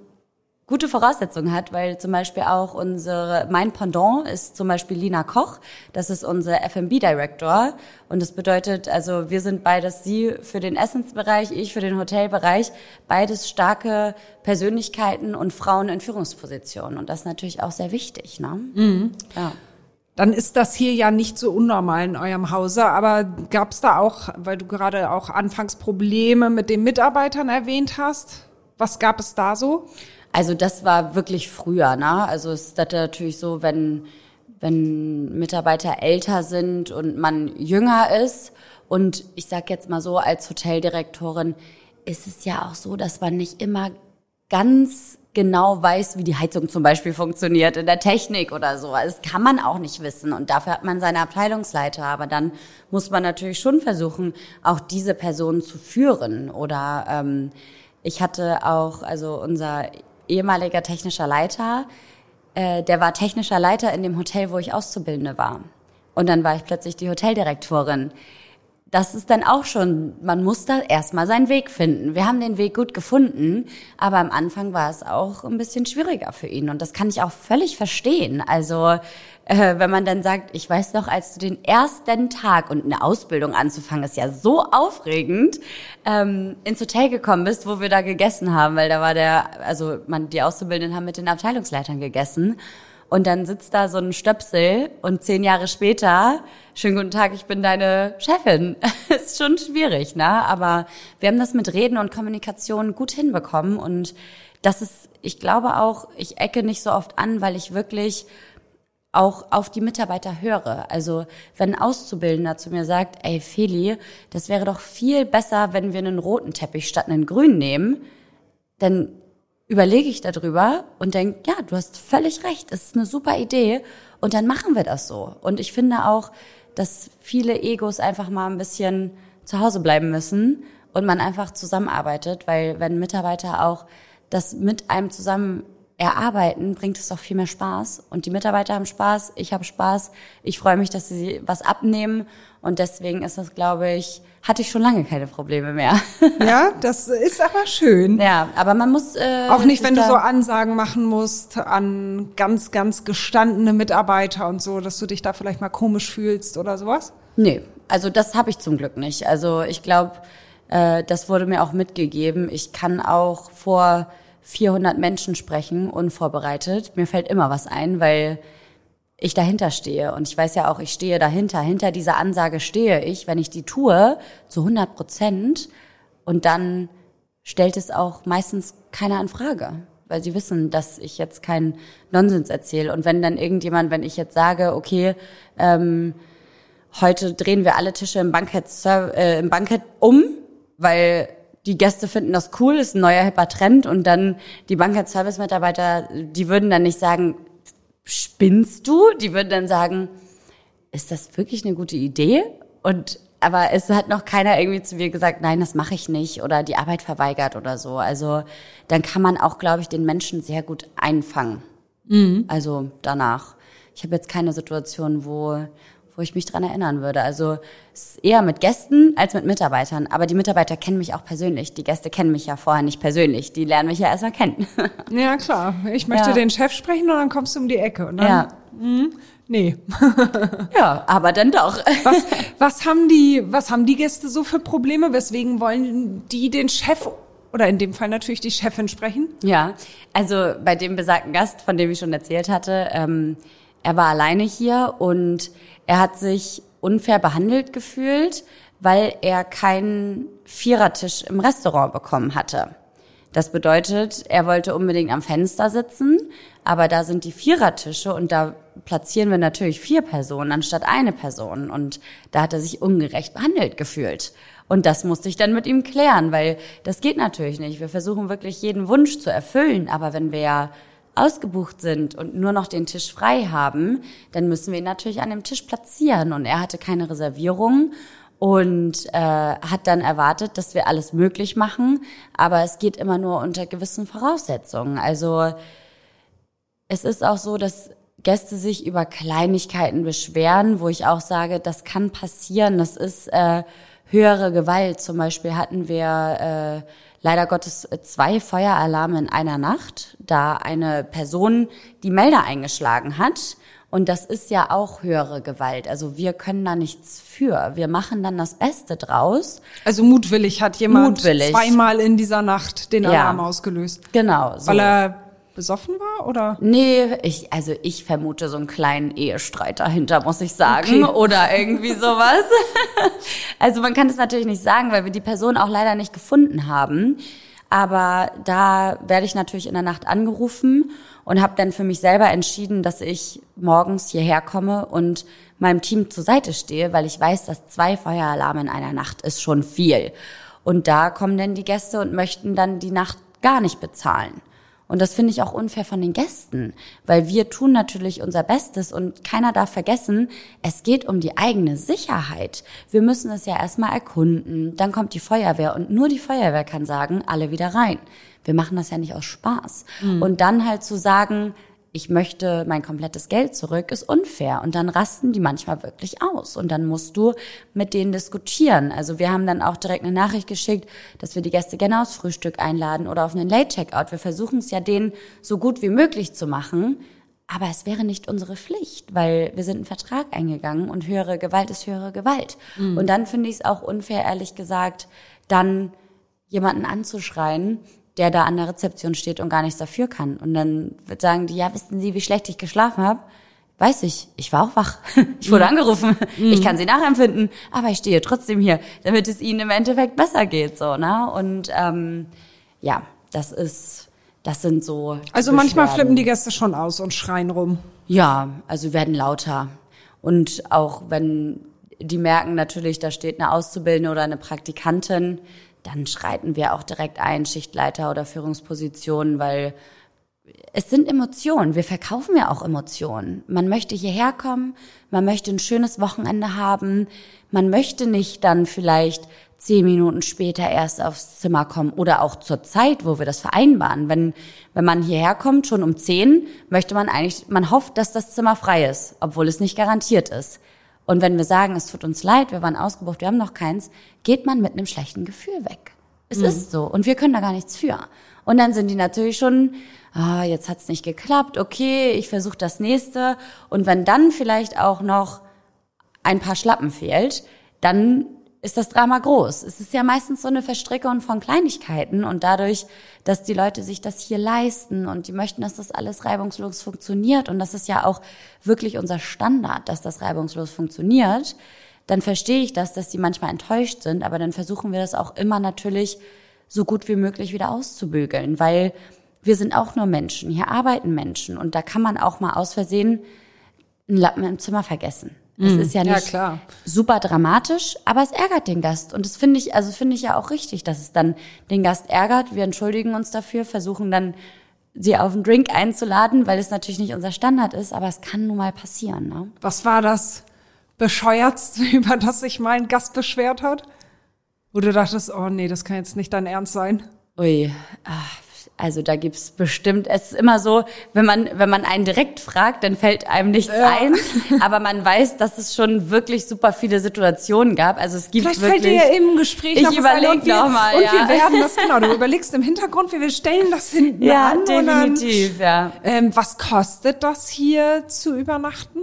gute Voraussetzungen hat, weil zum Beispiel auch unsere, mein Pendant ist zum Beispiel Lina Koch, das ist unser F&B Director und das bedeutet, also wir sind beides, sie für den Essensbereich, ich für den Hotelbereich, beides starke Persönlichkeiten und Frauen in Führungspositionen und das ist natürlich auch sehr wichtig, ne? Mhm. Ja. Dann ist das hier ja nicht so unnormal in eurem Hause, aber gab es da auch, weil du gerade auch anfangs Probleme mit den Mitarbeitern erwähnt hast, was gab es da so? Also das war wirklich früher, ne? Also es ist natürlich so, wenn, wenn Mitarbeiter älter sind und man jünger ist. Und ich sag jetzt mal so, als Hoteldirektorin ist es ja auch so, dass man nicht immer ganz genau weiß, wie die Heizung zum Beispiel funktioniert in der Technik oder so. Das kann man auch nicht wissen und dafür hat man seine Abteilungsleiter. Aber dann muss man natürlich schon versuchen, auch diese Personen zu führen. Oder ähm, ich hatte auch, also unser ehemaliger technischer Leiter, äh, der war technischer Leiter in dem Hotel, wo ich Auszubildende war. Und dann war ich plötzlich die Hoteldirektorin. Das ist dann auch schon, man muss da erstmal seinen Weg finden. Wir haben den Weg gut gefunden, aber am Anfang war es auch ein bisschen schwieriger für ihn. Und das kann ich auch völlig verstehen. Also äh, wenn man dann sagt, ich weiß noch, als du den ersten Tag und eine Ausbildung anzufangen, ist ja so aufregend, ähm, ins Hotel gekommen bist, wo wir da gegessen haben, weil da war der, also man, die Auszubildenden haben mit den Abteilungsleitern gegessen. Und dann sitzt da so ein Stöpsel und zehn Jahre später, schönen guten Tag, ich bin deine Chefin. ist schon schwierig, ne? Aber wir haben das mit Reden und Kommunikation gut hinbekommen und das ist, ich glaube auch, ich ecke nicht so oft an, weil ich wirklich auch auf die Mitarbeiter höre. Also wenn ein Auszubildender zu mir sagt, ey Feli, das wäre doch viel besser, wenn wir einen roten Teppich statt einen grünen nehmen, dann überlege ich darüber und denke, ja, du hast völlig recht, es ist eine super Idee und dann machen wir das so. Und ich finde auch, dass viele Egos einfach mal ein bisschen zu Hause bleiben müssen und man einfach zusammenarbeitet, weil wenn Mitarbeiter auch das mit einem zusammen erarbeiten, bringt es doch viel mehr Spaß. Und die Mitarbeiter haben Spaß, ich habe Spaß. Ich freue mich, dass sie was abnehmen. Und deswegen ist das, glaube ich, hatte ich schon lange keine Probleme mehr. Ja, das ist aber schön. ja, aber man muss äh, Auch nicht, wenn du so Ansagen machen musst an ganz, ganz gestandene Mitarbeiter und so, dass du dich da vielleicht mal komisch fühlst oder sowas. Nee, also das habe ich zum Glück nicht. Also ich glaube, äh, das wurde mir auch mitgegeben. Ich kann auch vor 400 Menschen sprechen, unvorbereitet. Mir fällt immer was ein, weil ich dahinter stehe. Und ich weiß ja auch, ich stehe dahinter. Hinter dieser Ansage stehe ich, wenn ich die tue, zu 100 Prozent. Und dann stellt es auch meistens keiner in Frage. Weil sie wissen, dass ich jetzt keinen Nonsens erzähle. Und wenn dann irgendjemand, wenn ich jetzt sage, okay, ähm, heute drehen wir alle Tische im Bankett, äh, im Bankett um, weil die Gäste finden das cool, ist ein neuer hipper Trend und dann die Bankett-Service-Mitarbeiter, die würden dann nicht sagen, spinnst du? Die würden dann sagen, ist das wirklich eine gute Idee? Und aber es hat noch keiner irgendwie zu mir gesagt, nein, das mache ich nicht oder die Arbeit verweigert oder so. Also dann kann man auch, glaube ich, den Menschen sehr gut einfangen. Also danach. Ich habe jetzt keine Situation, wo wo ich mich dran erinnern würde. Also es ist eher mit Gästen als mit Mitarbeitern. Aber die Mitarbeiter kennen mich auch persönlich. Die Gäste kennen mich ja vorher nicht persönlich. Die lernen mich ja erstmal kennen. Ja, klar. Ich möchte Ja. den Chef sprechen und dann kommst du um die Ecke. Und dann, ja. Nee. ja, aber dann doch. Was, was haben die, was haben die Gäste so für Probleme? Weswegen wollen die den Chef oder in dem Fall natürlich die Chefin sprechen? Ja, also bei dem besagten Gast, von dem ich schon erzählt hatte, ähm, er war alleine hier und er hat sich unfair behandelt gefühlt, weil er keinen Vierertisch im Restaurant bekommen hatte. Das bedeutet, er wollte unbedingt am Fenster sitzen, aber da sind die Vierertische und da platzieren wir natürlich vier Personen anstatt eine Person. Und da hat er sich ungerecht behandelt gefühlt. Und das musste ich dann mit ihm klären, weil das geht natürlich nicht. Wir versuchen wirklich jeden Wunsch zu erfüllen, aber wenn wir ja ausgebucht sind und nur noch den Tisch frei haben, dann müssen wir ihn natürlich an dem Tisch platzieren. Und er hatte keine Reservierung und äh, hat dann erwartet, dass wir alles möglich machen, aber es geht immer nur unter gewissen Voraussetzungen. Also es ist auch so, dass Gäste sich über Kleinigkeiten beschweren, wo ich auch sage, das kann passieren. Das ist äh, höhere Gewalt. Zum Beispiel hatten wir äh, leider Gottes zwei Feueralarme in einer Nacht, da eine Person die Melder eingeschlagen hat. Und das ist ja auch höhere Gewalt. Also wir können da nichts für. Wir machen dann das Beste draus. Also mutwillig hat jemand Mutwillig. zweimal in dieser Nacht den Ja. Alarm ausgelöst. Genau. So. Weil er besoffen war oder? Nee, ich, also ich vermute so einen kleinen Ehestreit dahinter, muss ich sagen. Okay. Oder irgendwie sowas. also man kann es natürlich nicht sagen, weil wir die Person auch leider nicht gefunden haben. Aber da werde ich natürlich in der Nacht angerufen und habe dann für mich selber entschieden, dass ich morgens hierher komme und meinem Team zur Seite stehe, weil ich weiß, dass zwei Feueralarme in einer Nacht ist schon viel. Und da kommen dann die Gäste und möchten dann die Nacht gar nicht bezahlen. Und das finde ich auch unfair von den Gästen, weil wir tun natürlich unser Bestes und keiner darf vergessen, es geht um die eigene Sicherheit. Wir müssen es ja erstmal erkunden, dann kommt die Feuerwehr und nur die Feuerwehr kann sagen, alle wieder rein. Wir machen das ja nicht aus Spaß. Und dann halt zu sagen, ich möchte mein komplettes Geld zurück, ist unfair. Und dann rasten die manchmal wirklich aus. Und dann musst du mit denen diskutieren. Also wir haben dann auch direkt eine Nachricht geschickt, dass wir die Gäste gerne aufs Frühstück einladen oder auf einen Late-Checkout. Wir versuchen es ja denen so gut wie möglich zu machen. Aber es wäre nicht unsere Pflicht, weil wir sind einen Vertrag eingegangen und höhere Gewalt ist höhere Gewalt. Und dann finde ich es auch unfair, ehrlich gesagt, dann jemanden anzuschreien, der da an der Rezeption steht und gar nichts dafür kann. Und dann wird sagen die, ja, wissen Sie, wie schlecht ich geschlafen habe? Weiß ich, ich war auch wach. Ich wurde angerufen. Ich kann sie nachempfinden, aber ich stehe trotzdem hier, damit es ihnen im Endeffekt besser geht, so, ne? Und ähm, ja, das ist, das sind so. Also manchmal flippen die Gäste schon aus und schreien rum. Ja, also werden lauter. Und auch wenn die merken natürlich, da steht eine Auszubildende oder eine Praktikantin, dann schreiten wir auch direkt ein, Schichtleiter oder Führungspositionen, weil es sind Emotionen. Wir verkaufen ja auch Emotionen. Man möchte hierher kommen, man möchte ein schönes Wochenende haben, man möchte nicht dann vielleicht zehn Minuten später erst aufs Zimmer kommen oder auch zur Zeit, wo wir das vereinbaren. Wenn, wenn man hierher kommt, schon um zehn, möchte man eigentlich, man hofft, dass das Zimmer frei ist, obwohl es nicht garantiert ist. Und wenn wir sagen, es tut uns leid, wir waren ausgebucht, wir haben noch keins, geht man mit einem schlechten Gefühl weg. Es mhm. ist so und wir können da gar nichts für. Und dann sind die natürlich schon, ah, jetzt hat's nicht geklappt, okay, ich versuche das nächste. Und wenn dann vielleicht auch noch ein paar Schlappen fehlt, dann ist das Drama groß. Es ist ja meistens so eine Verstrickung von Kleinigkeiten und dadurch, dass die Leute sich das hier leisten und die möchten, dass das alles reibungslos funktioniert und das ist ja auch wirklich unser Standard, dass das reibungslos funktioniert, dann verstehe ich das, dass die manchmal enttäuscht sind, aber dann versuchen wir das auch immer natürlich so gut wie möglich wieder auszubügeln, weil wir sind auch nur Menschen, hier arbeiten Menschen und da kann man auch mal aus Versehen einen Lappen im Zimmer vergessen. Das mhm. ist ja nicht ja, super dramatisch, aber es ärgert den Gast. Und das finde ich, also finde ich ja auch richtig, dass es dann den Gast ärgert. Wir entschuldigen uns dafür, versuchen dann, sie auf einen Drink einzuladen, weil es natürlich nicht unser Standard ist, aber es kann nun mal passieren. Ne? Was war das bescheuertste, über das sich mal ein Gast beschwert hat? Wo du dachtest, oh nee, das kann jetzt nicht dein Ernst sein. Ui, ach, also da gibt's bestimmt, es ist immer so, wenn man, wenn man einen direkt fragt, dann fällt einem nichts ja. ein. Aber man weiß, dass es schon wirklich super viele Situationen gab. Also es gibt Vielleicht wirklich. Fällt dir ja im Gespräch ich überlege nochmal. Und wir werden das, genau, du überlegst im Hintergrund, wie wir stellen das hinten ja, an. Definitiv, dann, ja. Ähm, was kostet das hier zu übernachten?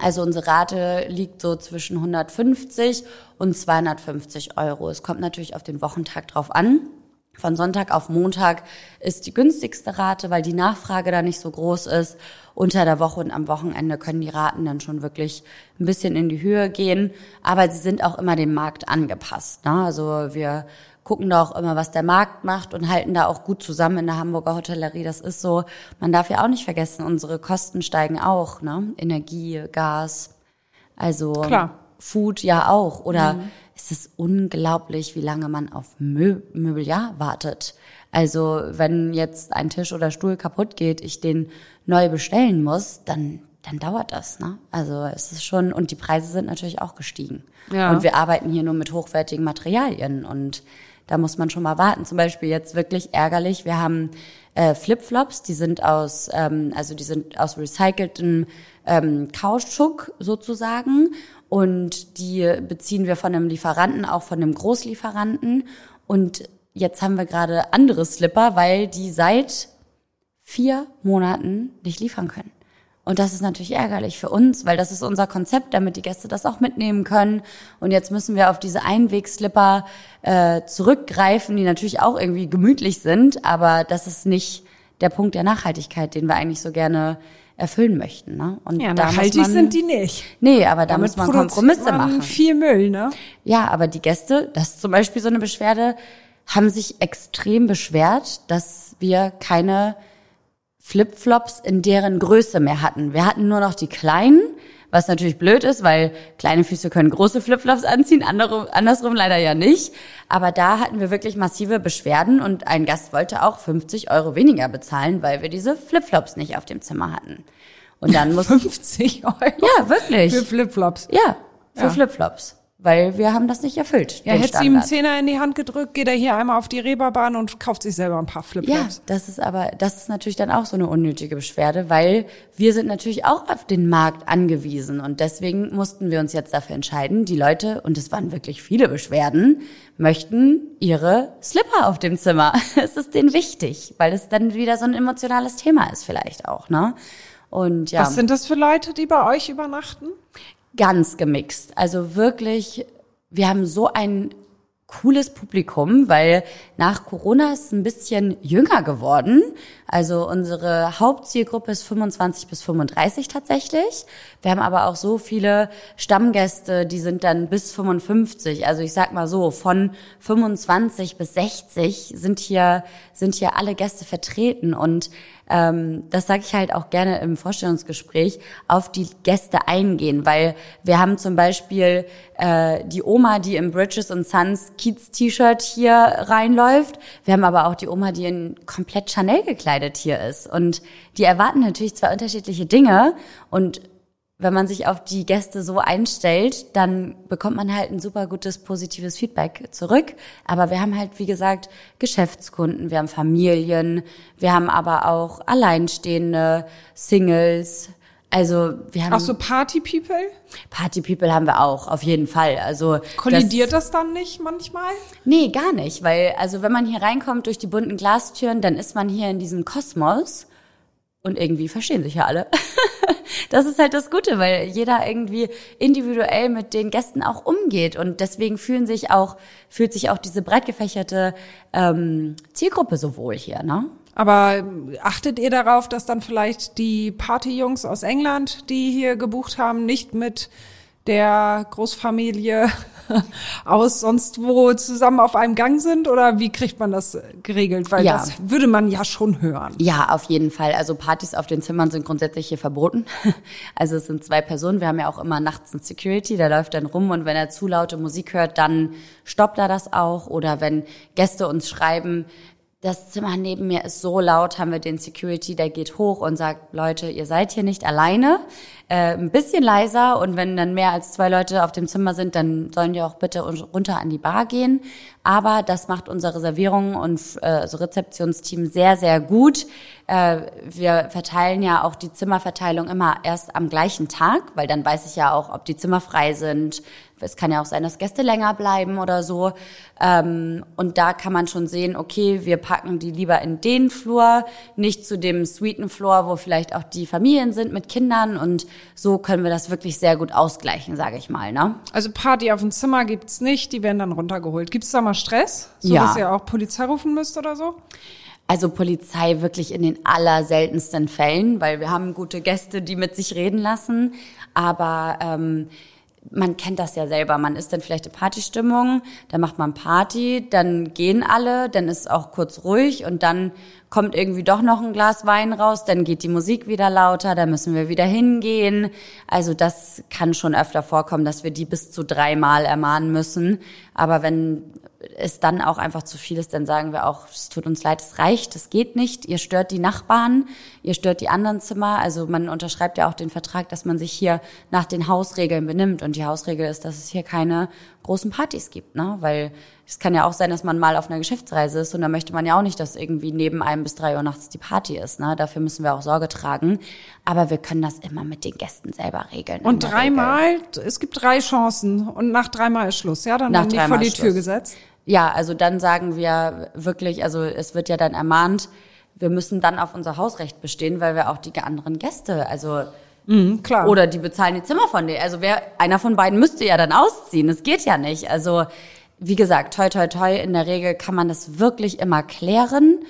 Also unsere Rate liegt so zwischen 150 und 250 Euro. Es kommt natürlich auf den Wochentag drauf an. Von Sonntag auf Montag ist die günstigste Rate, weil die Nachfrage da nicht so groß ist. Unter der Woche und am Wochenende können die Raten dann schon wirklich ein bisschen in die Höhe gehen. Aber sie sind auch immer dem Markt angepasst. Ne? Also wir gucken da auch immer, was der Markt macht und halten da auch gut zusammen in der Hamburger Hotellerie. Das ist so. Man darf ja auch nicht vergessen, unsere Kosten steigen auch. Ne? Energie, Gas, also Klar. Food ja auch. Oder mhm es ist unglaublich, wie lange man auf Mö Möbeljahr wartet. Also wenn jetzt ein Tisch oder Stuhl kaputt geht, ich den neu bestellen muss, dann dann dauert das, ne? Also es ist schon und die Preise sind natürlich auch gestiegen. Ja. Und wir arbeiten hier nur mit hochwertigen Materialien und da muss man schon mal warten. Zum Beispiel jetzt wirklich ärgerlich. Wir haben äh, Flipflops, die sind aus, ähm, also die sind aus recyceltem ähm, Kautschuk sozusagen und die beziehen wir von einem Lieferanten, auch von einem Großlieferanten. Und jetzt haben wir gerade andere Slipper, weil die seit vier Monaten nicht liefern können. Und das ist natürlich ärgerlich für uns, weil das ist unser Konzept, damit die Gäste das auch mitnehmen können. Und jetzt müssen wir auf diese Einwegslipper äh, zurückgreifen, die natürlich auch irgendwie gemütlich sind, aber das ist nicht der Punkt der Nachhaltigkeit, den wir eigentlich so gerne erfüllen möchten. Ne? Und ja, nachhaltig man, sind die nicht. Nee, aber da muss man Kompromisse machen. Viel Müll, ne? Ja, aber die Gäste, das ist zum Beispiel so eine Beschwerde, haben sich extrem beschwert, dass wir keine Flipflops in deren Größe mehr hatten. Wir hatten nur noch die kleinen was natürlich blöd ist, weil kleine Füße können große Flipflops anziehen, andere, andersrum leider ja nicht. Aber da hatten wir wirklich massive Beschwerden und ein Gast wollte auch 50 Euro weniger bezahlen, weil wir diese Flipflops nicht auf dem Zimmer hatten. Und dann muss 50 Euro? Ja, wirklich. Für Flipflops? Ja, für ja. Flipflops weil wir haben das nicht erfüllt. Ja, hätte sie ihm einen Zehner in die Hand gedrückt, geht er hier einmal auf die Reeperbahn und kauft sich selber ein paar Flipflops. Ja, das ist aber, das ist natürlich dann auch so eine unnötige Beschwerde, weil wir sind natürlich auch auf den Markt angewiesen und deswegen mussten wir uns jetzt dafür entscheiden, die Leute, und es waren wirklich viele Beschwerden, möchten ihre Slipper auf dem Zimmer. Es ist denen wichtig, weil es dann wieder so ein emotionales Thema ist vielleicht auch, ne? Und ja. Was sind das für Leute, die bei euch übernachten? Ganz gemixt. Also wirklich, wir haben so ein cooles Publikum, weil nach Corona ist ein bisschen jünger geworden. Also unsere Hauptzielgruppe ist 25 bis 35 tatsächlich. Wir haben aber auch so viele Stammgäste, die sind dann bis 55. Also ich sag mal so, von 25 bis 60 sind hier, sind hier alle Gäste vertreten und ähm, das sage ich halt auch gerne im Vorstellungsgespräch, auf die Gäste eingehen, weil wir haben zum Beispiel äh, die Oma, die im Bridges und Sons Kiez-T-Shirt hier reinläuft. Wir haben aber auch die Oma, die in komplett Chanel gekleidet hier ist. Und die erwarten natürlich zwei unterschiedliche Dinge. Und wenn man sich auf die Gäste so einstellt, dann bekommt man halt ein super gutes positives Feedback zurück. Aber wir haben halt, wie gesagt, Geschäftskunden, wir haben Familien, wir haben aber auch Alleinstehende, Singles. Also wir haben Auch so Party-People? Party People haben wir auch, auf jeden Fall. Also Kollidiert das, das dann nicht manchmal? Nee, gar nicht, weil also wenn man hier reinkommt durch die bunten Glastüren, dann ist man hier in diesem Kosmos und irgendwie verstehen sich ja alle. das ist halt das Gute, weil jeder irgendwie individuell mit den Gästen auch umgeht und deswegen fühlen sich auch fühlt sich auch diese breit gefächerte ähm, Zielgruppe so wohl hier, ne? Aber achtet ihr darauf, dass dann vielleicht die Partyjungs aus England, die hier gebucht haben, nicht mit der Großfamilie aus sonst wo zusammen auf einem Gang sind oder wie kriegt man das geregelt? Weil Ja. das würde man ja schon hören. Ja, auf jeden Fall. Also Partys auf den Zimmern sind grundsätzlich hier verboten. Also es sind zwei Personen. Wir haben ja auch immer nachts einen Security, der läuft dann rum und wenn er zu laute Musik hört, dann stoppt er das auch. Oder wenn Gäste uns schreiben, das Zimmer neben mir ist so laut, haben wir den Security, der geht hoch und sagt, Leute, ihr seid hier nicht alleine. Äh, ein bisschen leiser und wenn dann mehr als zwei Leute auf dem Zimmer sind, dann sollen die auch bitte runter an die Bar gehen. Aber das macht unser Reservierung und äh, also Rezeptionsteam sehr, sehr gut. Äh, wir verteilen ja auch die Zimmerverteilung immer erst am gleichen Tag, weil dann weiß ich ja auch, ob die Zimmer frei sind. Es kann ja auch sein, dass Gäste länger bleiben oder so. Ähm, und da kann man schon sehen, okay, wir packen die lieber in den Flur, nicht zu dem suiten Floor, wo vielleicht auch die Familien sind mit Kindern. Und so können wir das wirklich sehr gut ausgleichen, sage ich mal. Ne? Also Party auf dem Zimmer gibt's nicht, die werden dann runtergeholt. Gibt's da mal Stress? So Ja. dass ihr auch Polizei rufen müsst oder so? Also Polizei wirklich in den allerseltensten Fällen, weil wir haben gute Gäste, die mit sich reden lassen. Aber ähm, man kennt das ja selber. Man ist dann vielleicht in Partystimmung, dann macht man Party, dann gehen alle, dann ist auch kurz ruhig und dann kommt irgendwie doch noch ein Glas Wein raus, dann geht die Musik wieder lauter, dann müssen wir wieder hingehen. Also das kann schon öfter vorkommen, dass wir die bis zu dreimal ermahnen müssen. Aber wenn es dann auch einfach zu viel ist, dann sagen wir auch, es tut uns leid, es reicht, es geht nicht, ihr stört die Nachbarn, ihr stört die anderen Zimmer. Also man unterschreibt ja auch den Vertrag, dass man sich hier nach den Hausregeln benimmt. Und die Hausregel ist, dass es hier keine großen Partys gibt, ne? Weil es kann ja auch sein, dass man mal auf einer Geschäftsreise ist und da möchte man ja auch nicht, dass irgendwie neben einem bis drei Uhr nachts die Party ist, ne? Dafür müssen wir auch Sorge tragen. Aber wir können das immer mit den Gästen selber regeln. Und dreimal, es gibt drei Chancen und nach dreimal ist Schluss, ja? Dann Nach werden die vor die ist Tür Schluss. gesetzt. Ja, also dann sagen wir wirklich, also es wird ja dann ermahnt, wir müssen dann auf unser Hausrecht bestehen, weil wir auch die anderen Gäste, also Mhm, klar. oder die bezahlen die Zimmer von denen. Also wer einer von beiden müsste ja dann ausziehen. Das geht ja nicht. Also wie gesagt, toi toi toi, in der Regel kann man das wirklich immer klären,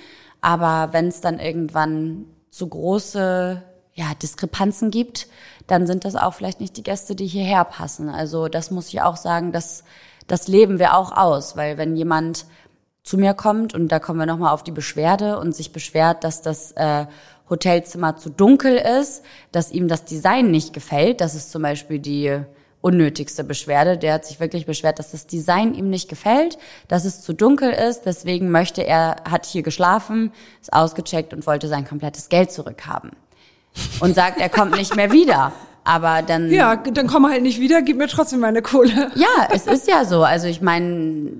aber wenn es dann irgendwann zu große ja, Diskrepanzen gibt, dann sind das auch vielleicht nicht die Gäste, die hierher passen. Also das muss ich auch sagen, das das leben wir auch aus, weil wenn jemand zu mir kommt und da kommen wir nochmal auf die Beschwerde und sich beschwert, dass das äh, Hotelzimmer zu dunkel ist, dass ihm das Design nicht gefällt. Das ist zum Beispiel die unnötigste Beschwerde. Der hat sich wirklich beschwert, dass das Design ihm nicht gefällt, dass es zu dunkel ist. Deswegen möchte er, hat hier geschlafen, ist ausgecheckt und wollte sein komplettes Geld zurückhaben. Und sagt, er kommt nicht mehr wieder. Aber dann ja, dann komm halt nicht wieder, gib mir trotzdem meine Kohle. ja, es ist ja so. Also ich meine,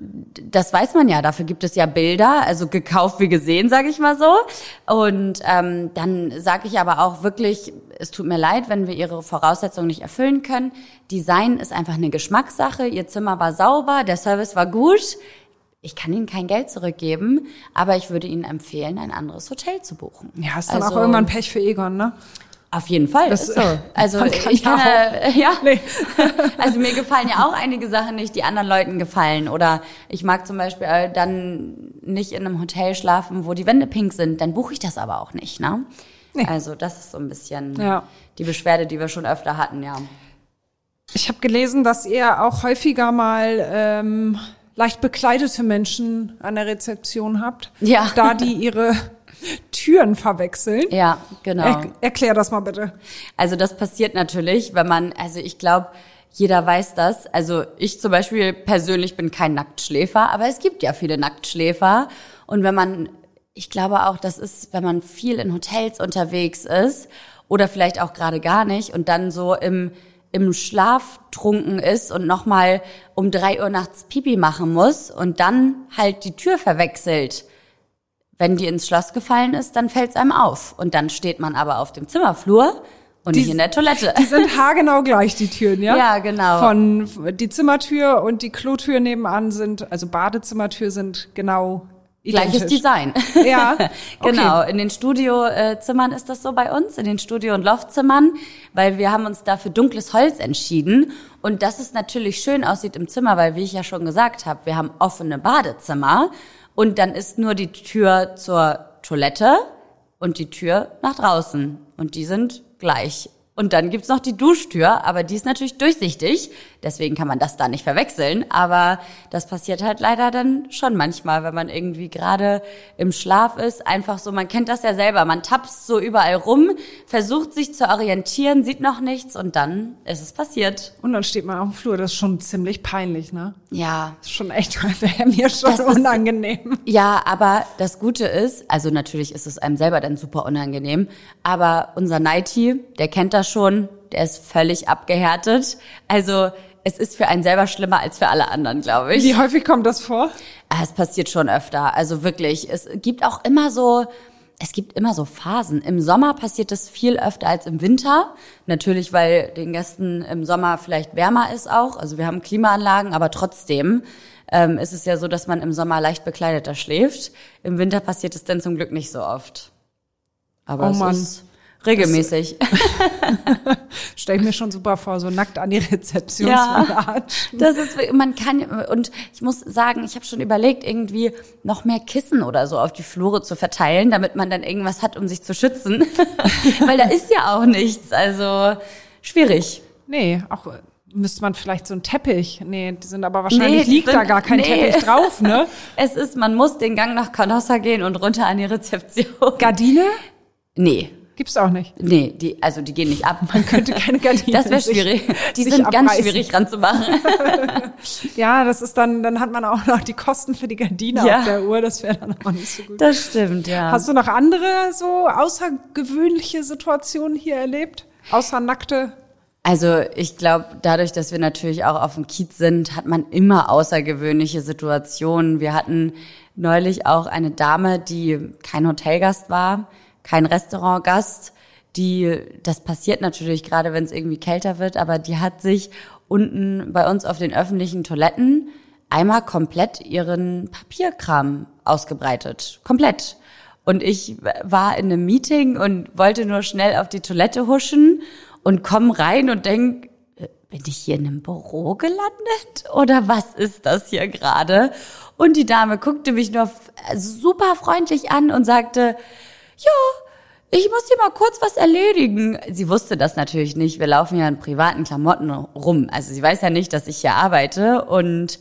das weiß man ja. Dafür gibt es ja Bilder, also gekauft wie gesehen, sage ich mal so. Und ähm, dann sage ich aber auch wirklich, es tut mir leid, wenn wir ihre Voraussetzungen nicht erfüllen können. Design ist einfach eine Geschmackssache. Ihr Zimmer war sauber, der Service war gut. Ich kann Ihnen kein Geld zurückgeben, aber ich würde Ihnen empfehlen, ein anderes Hotel zu buchen. Ja, ist dann Also- auch irgendwann Pech für Egon, ne? Auf jeden Fall, Das- ist so. Also ich kann ja ja, ja. Nee. also mir gefallen ja auch einige Sachen nicht, die anderen Leuten gefallen. Oder ich mag zum Beispiel äh, dann nicht in einem Hotel schlafen, wo die Wände pink sind. Dann buche ich das aber auch nicht, ne? Nee. Also das ist so ein bisschen Ja. die Beschwerde, die wir schon öfter hatten, ja. Ich habe gelesen, dass ihr auch häufiger mal ähm, leicht bekleidete Menschen an der Rezeption habt. Ja. Da die ihre Türen verwechseln. Ja, genau. Er, erklär das mal bitte. Also das passiert natürlich, wenn man, also ich glaube, jeder weiß das. Also ich zum Beispiel persönlich bin kein Nacktschläfer, aber es gibt ja viele Nacktschläfer. Und wenn man, ich glaube auch, das ist, wenn man viel in Hotels unterwegs ist oder vielleicht auch gerade gar nicht und dann so im im Schlaf trunken ist und nochmal um drei Uhr nachts Pipi machen muss und dann halt die Tür verwechselt. Wenn die ins Schloss gefallen ist, dann fällt's einem auf. Und dann steht man aber auf dem Zimmerflur und Die- nicht in der Toilette. Die sind haargenau gleich, die Türen, ja? Ja, genau. Von die Zimmertür und die Klotür nebenan sind, also Badezimmertür sind genau Gleiches identisch. Design. Ja, okay. genau. In den Studiozimmern ist das so bei uns, in den Studio- und Loftzimmern, weil wir haben uns da für dunkles Holz entschieden. Und dass es natürlich schön aussieht im Zimmer, weil, wie ich ja schon gesagt habe, wir haben offene Badezimmer und dann ist nur die Tür zur Toilette und die Tür nach draußen. Und die sind gleich. Und dann gibt's noch die Duschtür, aber die ist natürlich durchsichtig. Deswegen kann man das da nicht verwechseln. Aber das passiert halt leider dann schon manchmal, wenn man irgendwie gerade im Schlaf ist. Einfach so, man kennt das ja selber. Man tapst so überall rum, versucht sich zu orientieren, sieht noch nichts und dann ist es passiert. Und dann steht man auf dem Flur, das ist schon ziemlich peinlich, ne? Ja, Das ist schon echt, wäre mir schon Das ist- unangenehm. Ja, aber das Gute ist, also natürlich ist es einem selber dann super unangenehm, aber unser Nighty, der kennt das schon, der ist völlig abgehärtet. Also es ist für einen selber schlimmer als für alle anderen, glaube ich. Wie häufig kommt das vor? Ah, Es passiert schon öfter. Also wirklich, es gibt auch immer so, es gibt immer so Phasen. Im Sommer passiert es viel öfter als im Winter. Natürlich, weil den Gästen im Sommer vielleicht wärmer ist auch. Also wir haben Klimaanlagen, aber trotzdem ähm, ist es ja so, dass man im Sommer leicht bekleideter schläft. Im Winter passiert es dann zum Glück nicht so oft. Aber Oh es Mann. ist regelmäßig. Stell ich mir schon super vor, so nackt an die Rezeption Ja. Das ist, man kann, und ich muss sagen, ich habe schon überlegt, irgendwie noch mehr Kissen oder so auf die Flure zu verteilen, damit man dann irgendwas hat, um sich zu schützen. Weil da ist ja auch nichts, also schwierig. Nee, auch äh, müsste man vielleicht so einen Teppich. Nee, die sind aber wahrscheinlich die liegt da sind- gar kein nee. Teppich drauf, ne? Es ist, man muss den Gang nach Canossa gehen und runter an die Rezeption. Gardine? Nee, Gibt's auch nicht. nee, die, also die gehen nicht ab. Man Könnte keine Gardine. Das wäre schwierig. Die sich sind ganz abreißen. schwierig ranzumachen. Ja, das ist dann, dann hat man auch noch die Kosten für die Gardine Ja. auf der Uhr. Das wäre dann auch nicht so gut. Das stimmt, ja. Hast du noch andere so außergewöhnliche Situationen hier erlebt? Außer nackte? Also ich glaube, dadurch, dass wir natürlich auch auf dem Kiez sind, hat man immer außergewöhnliche Situationen. Wir hatten neulich auch eine Dame, die kein Hotelgast war, kein Restaurantgast, die, das passiert natürlich gerade, wenn es irgendwie kälter wird, aber die hat sich unten bei uns auf den öffentlichen Toiletten einmal komplett ihren Papierkram ausgebreitet. Komplett. Und ich war in einem Meeting und wollte nur schnell auf die Toilette huschen und komm rein und denk, äh, bin ich hier in einem Büro gelandet? Oder was ist das hier gerade? Und die Dame guckte mich nur super freundlich an und sagte, ja, ich muss hier mal kurz was erledigen. Sie wusste das natürlich nicht. Wir laufen ja in privaten Klamotten rum. Also sie weiß ja nicht, dass ich hier arbeite und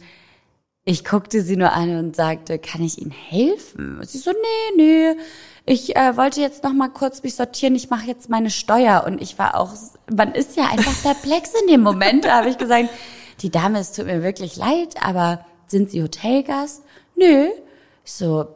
ich guckte sie nur an und sagte, kann ich Ihnen helfen? Und sie so, nee, nee. Ich äh, wollte jetzt noch mal kurz mich sortieren. Ich mache jetzt meine Steuer. Und ich war auch, man ist ja einfach perplex in dem Moment. Da habe ich gesagt, die Dame, es tut mir wirklich leid, aber sind Sie Hotelgast? Nö. Ich so,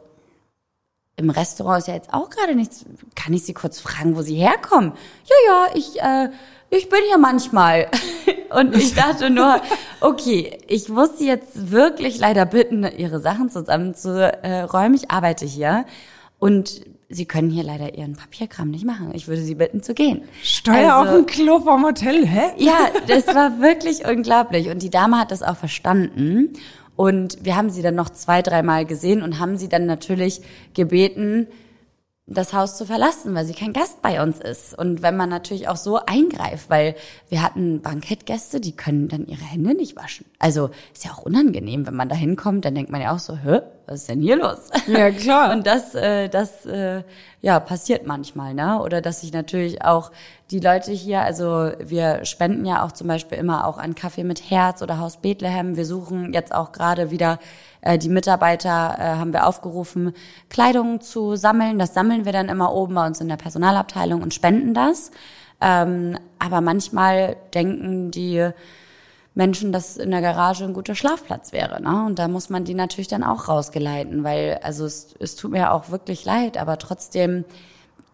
im Restaurant ist ja jetzt auch gerade nichts. Kann ich Sie kurz fragen, wo Sie herkommen? Ja, ja, ich, äh, ich bin hier manchmal. Und ich dachte nur, okay, ich muss Sie jetzt wirklich leider bitten, Ihre Sachen zusammenzuräumen. Ich arbeite hier. Und Sie können hier leider Ihren Papierkram nicht machen. Ich würde Sie bitten zu gehen. Steuer Also- auf dem Klo vom Hotel, hä? ja, das war wirklich unglaublich. Und die Dame hat das auch verstanden. Und wir haben sie dann noch zwei, dreimal gesehen und haben sie dann natürlich gebeten, das Haus zu verlassen, weil sie kein Gast bei uns ist. Und wenn man natürlich auch so eingreift, weil wir hatten Bankettgäste, die können dann ihre Hände nicht waschen. Also ist ja auch unangenehm, wenn man da hinkommt, dann denkt man ja auch so, hä, was ist denn hier los? Ja, klar. Und das, äh, das äh, ja passiert manchmal, ne? Oder dass sich natürlich auch die Leute hier, also wir spenden ja auch zum Beispiel immer auch an Kaffee mit Herz oder Haus Bethlehem. Wir suchen jetzt auch gerade wieder äh, die Mitarbeiter, äh, haben wir aufgerufen, Kleidung zu sammeln. Das sammeln wir dann immer oben bei uns in der Personalabteilung und spenden das. Ähm, aber manchmal denken die Menschen, dass in der Garage ein guter Schlafplatz wäre. Ne? Und da muss man die natürlich dann auch rausgeleiten, weil also es, es tut mir auch wirklich leid, aber trotzdem,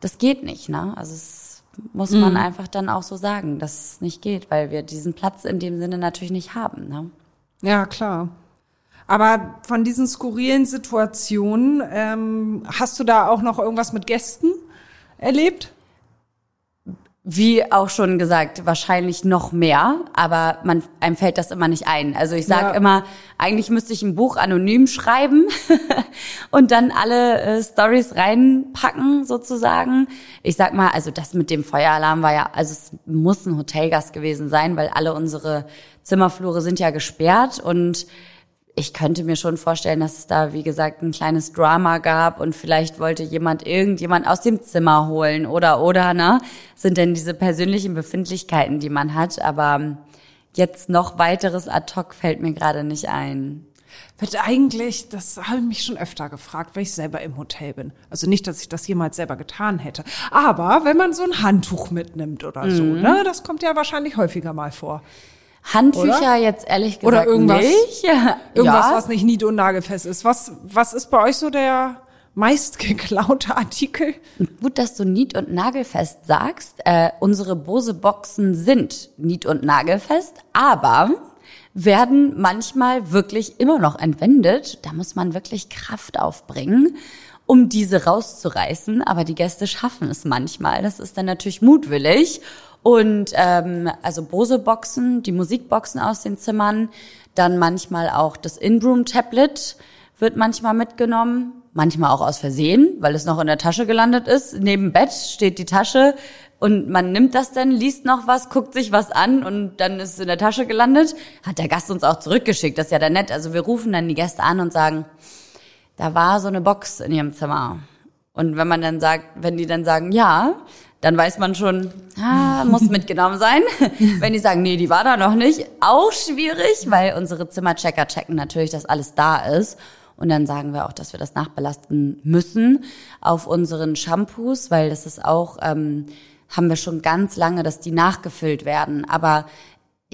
das geht nicht. Ne? Also es muss man Mhm. einfach dann auch so sagen, dass es nicht geht, weil wir diesen Platz in dem Sinne natürlich nicht haben. Ne? Ja, klar. Aber von diesen skurrilen Situationen, ähm, hast du da auch noch irgendwas mit Gästen erlebt? Wie auch schon gesagt, wahrscheinlich noch mehr, aber man, einem fällt das immer nicht ein. Also ich sage Ja. immer, eigentlich müsste ich ein Buch anonym schreiben und dann alle äh, Stories reinpacken sozusagen. Ich sag mal, also das mit dem Feueralarm war ja, also es muss ein Hotelgast gewesen sein, weil alle unsere Zimmerflure sind ja gesperrt und ich könnte mir schon vorstellen, dass es da, wie gesagt, ein kleines Drama gab und vielleicht wollte jemand irgendjemand aus dem Zimmer holen oder, oder, ne? Sind denn diese persönlichen Befindlichkeiten, die man hat. Aber jetzt noch weiteres ad hoc fällt mir gerade nicht ein. Wird eigentlich, das habe ich mich schon öfter gefragt, weil ich selber im Hotel bin. Also nicht, dass ich das jemals selber getan hätte. Aber wenn man so ein Handtuch mitnimmt oder so, Mhm. ne, das kommt ja wahrscheinlich häufiger mal vor. Handtücher Oder? jetzt ehrlich gesagt Oder irgendwas- nicht. Irgendwas, ja. was nicht nied- und nagelfest ist. Was, was ist bei euch so der meist geklaute Artikel? Gut, dass du nied- und nagelfest sagst. Äh, unsere Bose-Boxen sind nied- und nagelfest, aber werden manchmal wirklich immer noch entwendet. Da muss man wirklich Kraft aufbringen, um diese rauszureißen. Aber die Gäste schaffen es manchmal. Das ist dann natürlich mutwillig. Und ähm, also Bose-Boxen, die Musikboxen aus den Zimmern, dann manchmal auch das In-Room-Tablet wird manchmal mitgenommen, manchmal auch aus Versehen, weil es noch in der Tasche gelandet ist. Neben Bett steht die Tasche und man nimmt das dann, liest noch was, guckt sich was an und dann ist es in der Tasche gelandet. Hat der Gast uns auch zurückgeschickt, das ist ja dann nett. Also wir rufen dann die Gäste an und sagen, da war so eine Box in ihrem Zimmer. Und wenn man dann sagt, wenn die dann sagen, ja, dann weiß man schon, ah, muss mitgenommen sein. wenn die sagen, nee, die war da noch nicht, auch schwierig, weil unsere Zimmerchecker checken natürlich, dass alles da ist. Und dann sagen wir auch, dass wir das nachbelasten müssen auf unseren Shampoos, weil das ist auch, ähm, haben wir schon ganz lange, dass die nachgefüllt werden. Aber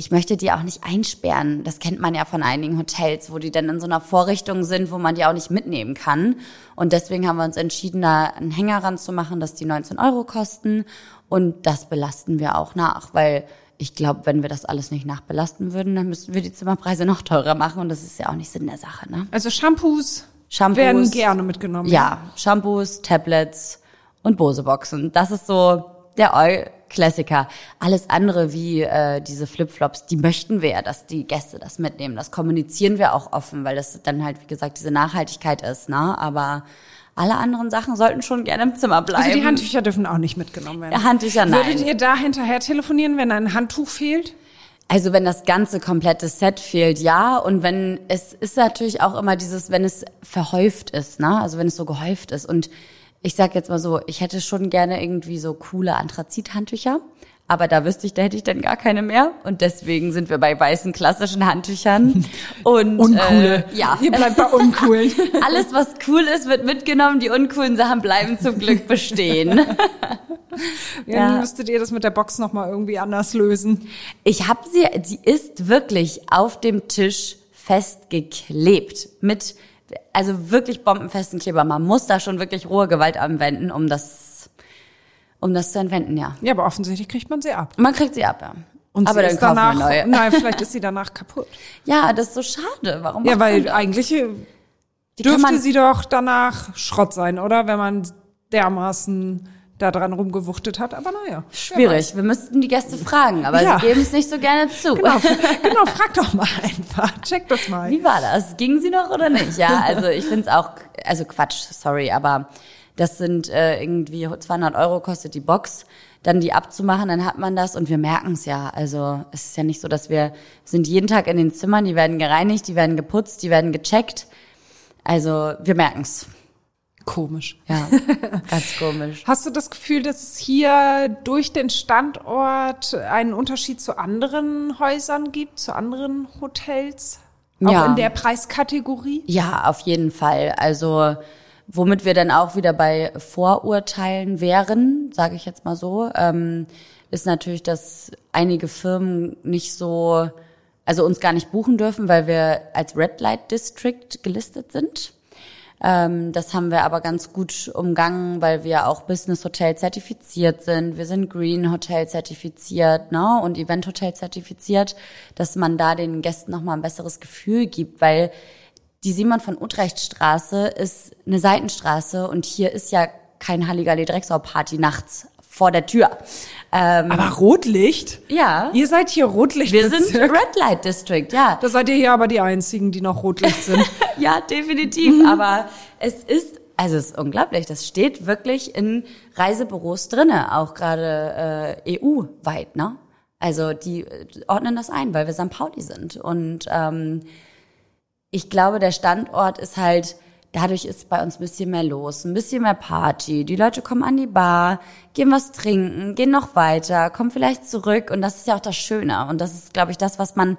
ich möchte die auch nicht einsperren. Das kennt man ja von einigen Hotels, wo die dann in so einer Vorrichtung sind, wo man die auch nicht mitnehmen kann. Und deswegen haben wir uns entschieden, da einen Hänger ranzumachen, dass die 19 Euro kosten. Und das belasten wir auch nach, weil ich glaube, wenn wir das alles nicht nachbelasten würden, dann müssten wir die Zimmerpreise noch teurer machen. Und das ist ja auch nicht Sinn der Sache, ne? Also Shampoos, Shampoos. werden gerne mitgenommen. Ja, Shampoos, Tablets und Bose-Boxen. Das ist so der Eu Klassiker. Alles andere wie äh, diese Flipflops, die möchten wir ja, dass die Gäste das mitnehmen. Das kommunizieren wir auch offen, weil das dann halt, wie gesagt, diese Nachhaltigkeit ist. Ne? Aber alle anderen Sachen sollten schon gerne im Zimmer bleiben. Also die Handtücher dürfen auch nicht mitgenommen werden. Ja, Handtücher, nein. Würdet ihr da hinterher telefonieren, wenn ein Handtuch fehlt? Also wenn das ganze komplette Set fehlt, ja. Und wenn es ist natürlich auch immer dieses, wenn es verhäuft ist, ne? Also wenn es so gehäuft ist. Und ich sag jetzt mal so, ich hätte schon gerne irgendwie so coole Anthrazit-Handtücher. Aber da wüsste ich, da hätte ich dann gar keine mehr. Und deswegen sind wir bei weißen klassischen Handtüchern. Und Uncoole. Äh, ja. Ihr bleibt bei uncoolen. Alles, was cool ist, wird mitgenommen. Die uncoolen Sachen bleiben zum Glück bestehen. Ja. Ja. Müsstet ihr das mit der Box nochmal irgendwie anders lösen. Ich habe sie, sie ist wirklich auf dem Tisch festgeklebt mit, also wirklich bombenfesten Kleber. Man muss da schon wirklich rohe Gewalt anwenden, um das, um das zu entwenden, ja. Ja, aber offensichtlich kriegt man sie ab. Man kriegt sie ab, ja. Und aber sie dann ist kaufen danach, wir neue. nein, vielleicht ist sie danach kaputt. Ja, das ist so schade. Warum? Ja, weil eigentlich dürfte sie doch danach Schrott sein, oder? Wenn man dermaßen da dran rumgewuchtet hat. Aber naja. Schwierig. Wir müssten die Gäste fragen, aber Ja. sie geben es nicht so gerne zu. Genau, genau, frag doch mal einfach. Check das mal. Wie war das? Ging sie noch oder nicht? Ja, also ich finde es auch, also Quatsch, sorry, aber das sind äh, irgendwie 200 Euro kostet die Box, dann die abzumachen, dann hat man das und wir merken es ja. Also es ist ja nicht so, dass wir sind jeden Tag in den Zimmern, die werden gereinigt, die werden geputzt, die werden gecheckt. Also wir merken es. Komisch. Ja, ganz komisch. Hast du das Gefühl, dass es hier durch den Standort einen Unterschied zu anderen Häusern gibt, zu anderen Hotels? Auch Ja. in der Preiskategorie? Ja, auf jeden Fall. Also womit wir dann auch wieder bei Vorurteilen wären, sage ich jetzt mal so, ähm, ist natürlich, dass einige Firmen nicht so also uns gar nicht buchen dürfen, weil wir als Red Light District gelistet sind. Ähm, das haben wir aber ganz gut umgangen, weil wir auch Business Hotel zertifiziert sind. Wir sind Green Hotel zertifiziert ne? und Event Hotel zertifiziert, dass man da den Gästen nochmal ein besseres Gefühl gibt, weil die Simon von Utrecht Straße ist eine Seitenstraße und hier ist ja kein Halligalli Drecksau Party nachts vor der Tür. Ähm, aber Rotlicht? Ja. Ihr seid hier Rotlicht. Wir sind Red Light District, ja. Da seid ihr hier aber die einzigen, die noch Rotlicht sind. ja, definitiv. Mhm. Aber es ist also es ist unglaublich. Das steht wirklich in Reisebüros drinne, auch gerade äh, EU-weit, ne? Also die äh, ordnen das ein, weil wir St. Pauli sind. Und ähm, ich glaube, der Standort ist halt, dadurch ist bei uns ein bisschen mehr los, ein bisschen mehr Party. Die Leute kommen an die Bar, gehen was trinken, gehen noch weiter, kommen vielleicht zurück. Und das ist ja auch das Schöne. Und das ist, glaube ich, das, was man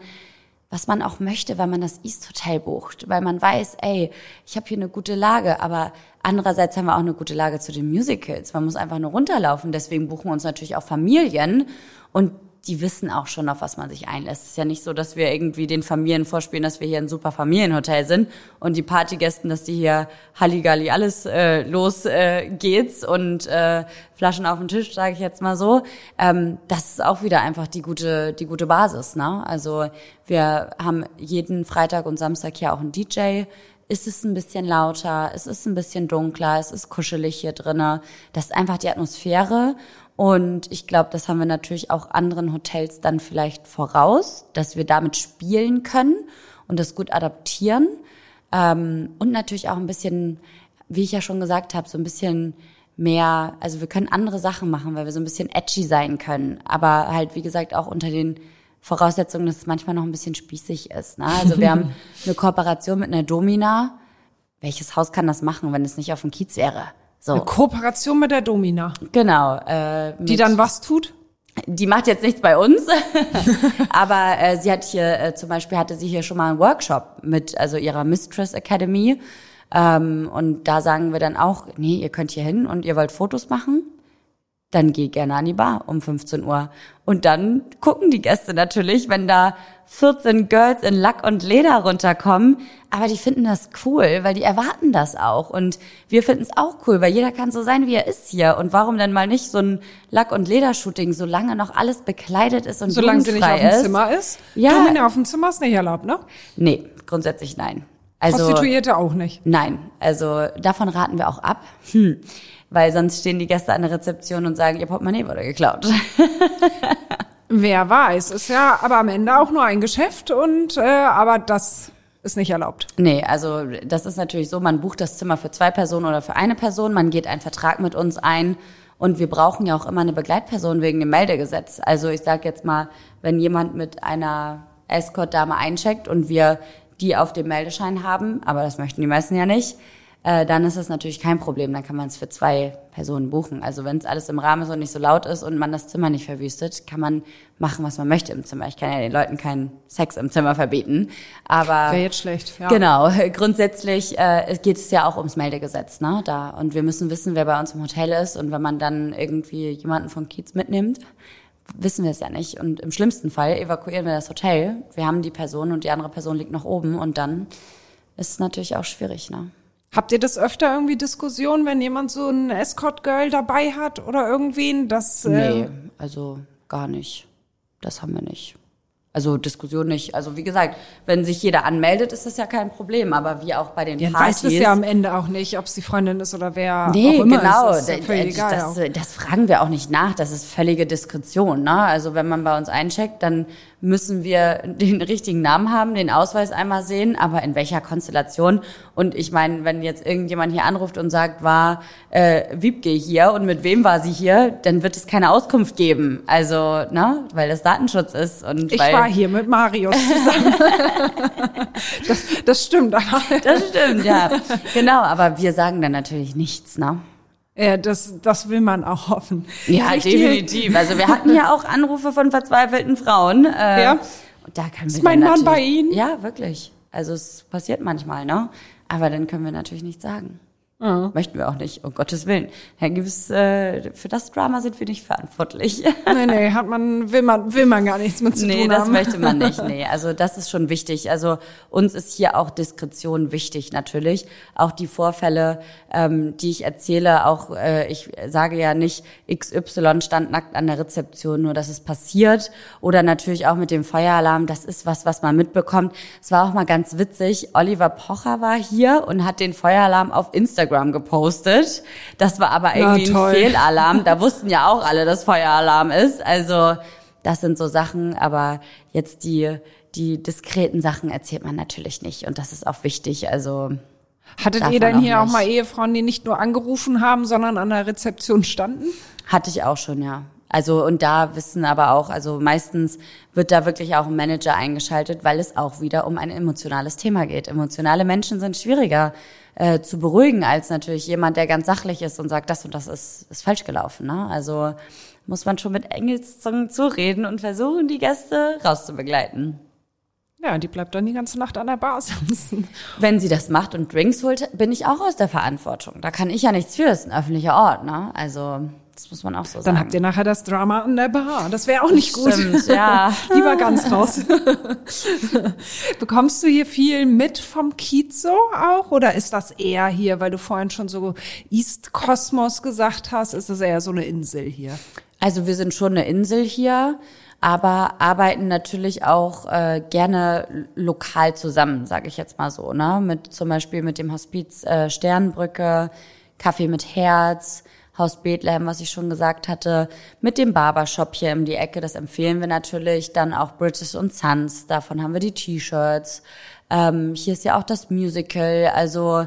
was man auch möchte, weil man das East Hotel bucht, weil man weiß, ey, ich habe hier eine gute Lage, aber andererseits haben wir auch eine gute Lage zu den Musicals. Man muss einfach nur runterlaufen, deswegen buchen wir uns natürlich auch Familien und die wissen auch schon, auf was man sich einlässt. Es ist ja nicht so, dass wir irgendwie den Familien vorspielen, dass wir hier ein super Familienhotel sind und die Partygästen, dass die hier Halligalli alles äh, los äh, geht's und äh, Flaschen auf den Tisch, sage ich jetzt mal so. Ähm, das ist auch wieder einfach die gute, die gute Basis. Ne? Also wir haben jeden Freitag und Samstag hier auch einen DJ. Ist es ein bisschen lauter, es ist ein bisschen dunkler, es ist kuschelig hier drinnen. Das ist einfach die Atmosphäre. Und ich glaube, das haben wir natürlich auch anderen Hotels dann vielleicht voraus, dass wir damit spielen können und das gut adaptieren. Ähm, und natürlich auch ein bisschen, wie ich ja schon gesagt habe, so ein bisschen mehr, also wir können andere Sachen machen, weil wir so ein bisschen edgy sein können. Aber halt, wie gesagt, auch unter den Voraussetzungen, dass es manchmal noch ein bisschen spießig ist. Ne? Also wir haben eine Kooperation mit einer Domina. Welches Haus kann das machen, wenn es nicht auf dem Kiez wäre? So. Eine Kooperation mit der Domina. Genau. Äh, die dann was tut? Die macht jetzt nichts bei uns, aber äh, sie hat hier äh, zum Beispiel hatte sie hier schon mal einen Workshop mit also ihrer Mistress Academy ähm, und da sagen wir dann auch, nee, ihr könnt hier hin und ihr wollt Fotos machen, dann geh gerne an die Bar um 15 Uhr. Und dann gucken die Gäste natürlich, wenn da 14 Girls in Lack und Leder runterkommen. Aber die finden das cool, weil die erwarten das auch. Und wir finden es auch cool, weil jeder kann so sein, wie er ist hier. Und warum denn mal nicht so ein Lack- und Ledershooting, solange noch alles bekleidet ist und Solange sie nicht auf dem Zimmer ist? Ja. Domina auf dem Zimmer ist nicht erlaubt, ne? Nee, grundsätzlich nein. Also, Prostituierte auch nicht? Nein, also davon raten wir auch ab. Hm weil sonst stehen die Gäste an der Rezeption und sagen, ihr Portemonnaie wurde geklaut. Wer weiß, ist ja aber am Ende auch nur ein Geschäft und äh, aber das ist nicht erlaubt. Nee, also das ist natürlich so, man bucht das Zimmer für zwei Personen oder für eine Person, man geht einen Vertrag mit uns ein und wir brauchen ja auch immer eine Begleitperson wegen dem Meldegesetz. Also ich sage jetzt mal, wenn jemand mit einer Escort-Dame eincheckt und wir die auf dem Meldeschein haben, aber das möchten die meisten ja nicht, äh, dann ist das natürlich kein Problem. Dann kann man es für zwei Personen buchen. Also wenn es alles im Rahmen ist und nicht so laut ist und man das Zimmer nicht verwüstet, kann man machen, was man möchte im Zimmer. Ich kann ja den Leuten keinen Sex im Zimmer verbieten. Aber wäre jetzt schlecht. Ja. Genau. Grundsätzlich äh, geht es ja auch ums Meldegesetz, ne? Da und wir müssen wissen, wer bei uns im Hotel ist und wenn man dann irgendwie jemanden von Kiez mitnimmt, wissen wir es ja nicht. Und im schlimmsten Fall evakuieren wir das Hotel. Wir haben die Person und die andere Person liegt noch oben und dann ist es natürlich auch schwierig, ne? Habt ihr das öfter irgendwie Diskussion, wenn jemand so ein Escort-Girl dabei hat oder irgendwen? Das, äh nee, also gar nicht. Das haben wir nicht. Also Diskussion nicht. Also wie gesagt, wenn sich jeder anmeldet, ist das ja kein Problem. Aber wie auch bei den ja, Partys. weiß es ja am Ende auch nicht, ob es die Freundin ist oder wer nee, auch immer genau. ist. Das, ist ja das, das, das, fragen wir auch nicht nach. Das ist völlige Diskretion. Ne? Also wenn man bei uns eincheckt, dann müssen wir den richtigen Namen haben, den Ausweis einmal sehen, aber in welcher Konstellation. Und ich meine, wenn jetzt irgendjemand hier anruft und sagt, war äh, Wiebke hier und mit wem war sie hier, dann wird es keine Auskunft geben. Also, ne, weil das Datenschutz ist. Und ich weil war hier mit Marius zusammen. das, das stimmt. Aber das stimmt, ja. Genau, aber wir sagen dann natürlich nichts, ne? Ja, das, das will man auch hoffen. Ja, Richtig. definitiv. Also wir hatten ja auch Anrufe von verzweifelten Frauen. Äh, ja. Und da wir Ist mein Mann bei Ihnen? Ja, wirklich. Also es passiert manchmal, ne? Aber dann können wir natürlich nichts sagen. Mhm. Möchten wir auch nicht, um Gottes Willen. Herr Gibbs, äh, für das Drama sind wir nicht verantwortlich. Nee, nee, hat man, will man, will man gar nichts mit zu nee, tun haben. Nee, das möchte man nicht. Nee, also das ist schon wichtig. Also uns ist hier auch Diskretion wichtig natürlich. Auch die Vorfälle, ähm, die ich erzähle, auch äh, ich sage ja nicht, XY stand nackt an der Rezeption, nur dass es passiert. Oder natürlich auch mit dem Feueralarm, das ist was, was man mitbekommt. Es war auch mal ganz witzig, Oliver Pocher war hier und hat den Feueralarm auf Instagram gepostet. Das war aber irgendwie ein Fehlalarm. Da wussten ja auch alle, dass Feueralarm ist. Also das sind so Sachen, aber jetzt die, die diskreten Sachen erzählt man natürlich nicht. Und das ist auch wichtig. Also Hattet ihr denn hier auch, auch mal Ehefrauen, die nicht nur angerufen haben, sondern an der Rezeption standen? Hatte ich auch schon, ja. Also und da wissen aber auch, also meistens wird da wirklich auch ein Manager eingeschaltet, weil es auch wieder um ein emotionales Thema geht. Emotionale Menschen sind schwieriger äh, zu beruhigen als natürlich jemand, der ganz sachlich ist und sagt, das und das ist, ist falsch gelaufen. Ne? Also muss man schon mit Engelszungen zureden und versuchen, die Gäste rauszubegleiten. Ja, die bleibt dann die ganze Nacht an der Bar sitzen. Wenn sie das macht und Drinks holt, bin ich auch aus der Verantwortung. Da kann ich ja nichts für, das ist ein öffentlicher Ort, ne? Also, das muss man auch so dann sagen. Dann habt ihr nachher das Drama an der Bar. Das wäre auch nicht gut. Stimmt, ja. Lieber ganz raus. Bekommst du hier viel mit vom Kiez so auch? Oder ist das eher hier, weil du vorhin schon so East Kosmos gesagt hast, ist das eher so eine Insel hier? Also wir sind schon eine Insel hier aber arbeiten natürlich auch äh, gerne lokal zusammen, sage ich jetzt mal so, ne? Mit zum Beispiel mit dem Hospiz äh, Sternbrücke, Kaffee mit Herz, Haus Bethlehem, was ich schon gesagt hatte, mit dem Barbershop hier um die Ecke, das empfehlen wir natürlich, dann auch British und Sons, davon haben wir die T-Shirts. Ähm, hier ist ja auch das Musical, also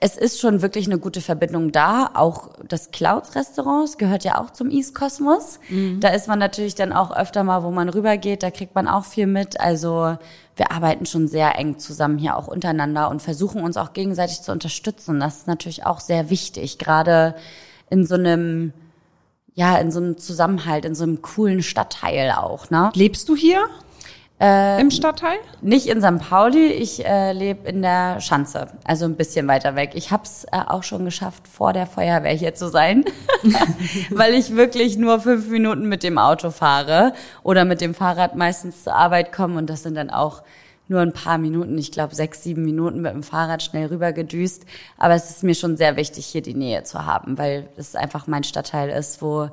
es ist schon wirklich eine gute Verbindung da. Auch das Clouds Restaurants gehört ja auch zum East Cosmos. Mhm. Da ist man natürlich dann auch öfter mal, wo man rübergeht, da kriegt man auch viel mit. Also wir arbeiten schon sehr eng zusammen hier auch untereinander und versuchen uns auch gegenseitig zu unterstützen. Das ist natürlich auch sehr wichtig, gerade in so einem ja, in so einem Zusammenhalt, in so einem coolen Stadtteil auch, ne? Lebst du hier? Äh, Im Stadtteil? Nicht in St. Pauli, ich äh, lebe in der Schanze, also ein bisschen weiter weg. Ich habe es äh, auch schon geschafft, vor der Feuerwehr hier zu sein, weil ich wirklich nur fünf Minuten mit dem Auto fahre oder mit dem Fahrrad meistens zur Arbeit komme und das sind dann auch nur ein paar Minuten, ich glaube sechs, sieben Minuten mit dem Fahrrad schnell rübergedüst. Aber es ist mir schon sehr wichtig, hier die Nähe zu haben, weil es einfach mein Stadtteil ist, wo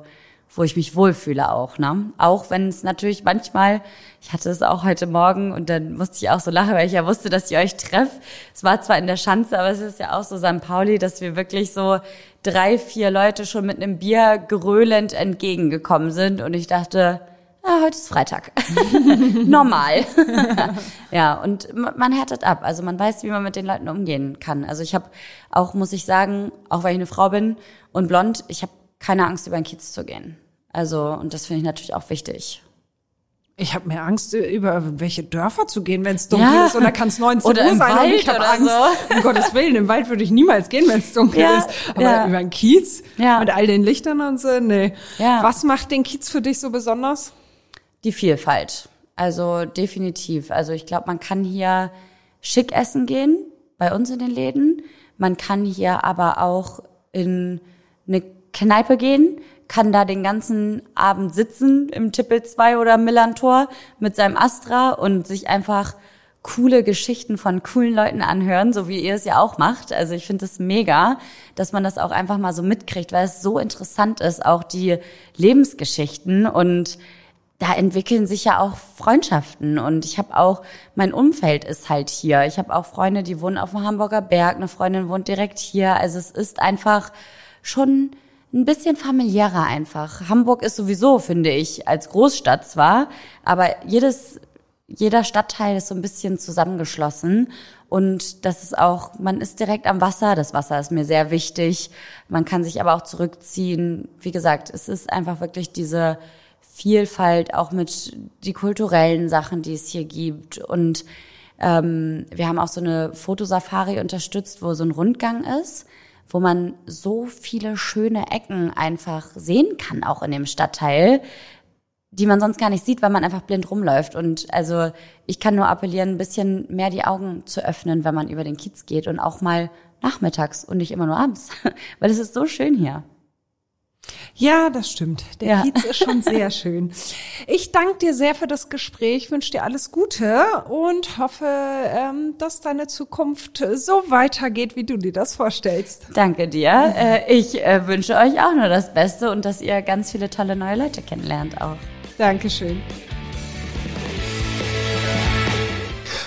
wo ich mich wohlfühle auch, ne? Auch wenn es natürlich manchmal, ich hatte es auch heute Morgen und dann musste ich auch so lachen, weil ich ja wusste, dass ihr euch trefft. Es war zwar in der Schanze, aber es ist ja auch so St. Pauli, dass wir wirklich so drei, vier Leute schon mit einem Bier gröhlend entgegengekommen sind und ich dachte, ah, heute ist Freitag. Normal. ja, und man härtet ab. Also man weiß, wie man mit den Leuten umgehen kann. Also ich habe auch, muss ich sagen, auch weil ich eine Frau bin und blond, ich habe keine Angst, über den Kiez zu gehen. Also, und das finde ich natürlich auch wichtig. Ich habe mehr Angst, über welche Dörfer zu gehen, wenn es dunkel ja. ist. Oder kann es 19 oder Uhr sein Wald und ich habe Angst. So. Um Gottes Willen, im Wald würde ich niemals gehen, wenn es dunkel ja. ist. Aber ja. über den Kiez ja. mit all den Lichtern und so, nee. Ja. Was macht den Kiez für dich so besonders? Die Vielfalt. Also definitiv. Also ich glaube, man kann hier schick essen gehen, bei uns in den Läden. Man kann hier aber auch in eine Kneipe gehen, kann da den ganzen Abend sitzen im Tippel 2 oder Millantor mit seinem Astra und sich einfach coole Geschichten von coolen Leuten anhören, so wie ihr es ja auch macht. Also ich finde es mega, dass man das auch einfach mal so mitkriegt, weil es so interessant ist, auch die Lebensgeschichten und da entwickeln sich ja auch Freundschaften und ich habe auch mein Umfeld ist halt hier. Ich habe auch Freunde, die wohnen auf dem Hamburger Berg, eine Freundin wohnt direkt hier. Also es ist einfach schon ein bisschen familiärer einfach. Hamburg ist sowieso, finde ich, als Großstadt zwar, aber jedes, jeder Stadtteil ist so ein bisschen zusammengeschlossen. Und das ist auch, man ist direkt am Wasser. Das Wasser ist mir sehr wichtig. Man kann sich aber auch zurückziehen. Wie gesagt, es ist einfach wirklich diese Vielfalt, auch mit die kulturellen Sachen, die es hier gibt. Und ähm, wir haben auch so eine Fotosafari unterstützt, wo so ein Rundgang ist wo man so viele schöne Ecken einfach sehen kann, auch in dem Stadtteil, die man sonst gar nicht sieht, weil man einfach blind rumläuft. Und also ich kann nur appellieren, ein bisschen mehr die Augen zu öffnen, wenn man über den Kiez geht und auch mal nachmittags und nicht immer nur abends, weil es ist so schön hier. Ja, das stimmt. Der ja. Kiez ist schon sehr schön. Ich danke dir sehr für das Gespräch, wünsche dir alles Gute und hoffe, ähm, dass deine Zukunft so weitergeht, wie du dir das vorstellst. Danke dir. Äh, ich äh, wünsche euch auch nur das Beste und dass ihr ganz viele tolle neue Leute kennenlernt auch. Dankeschön.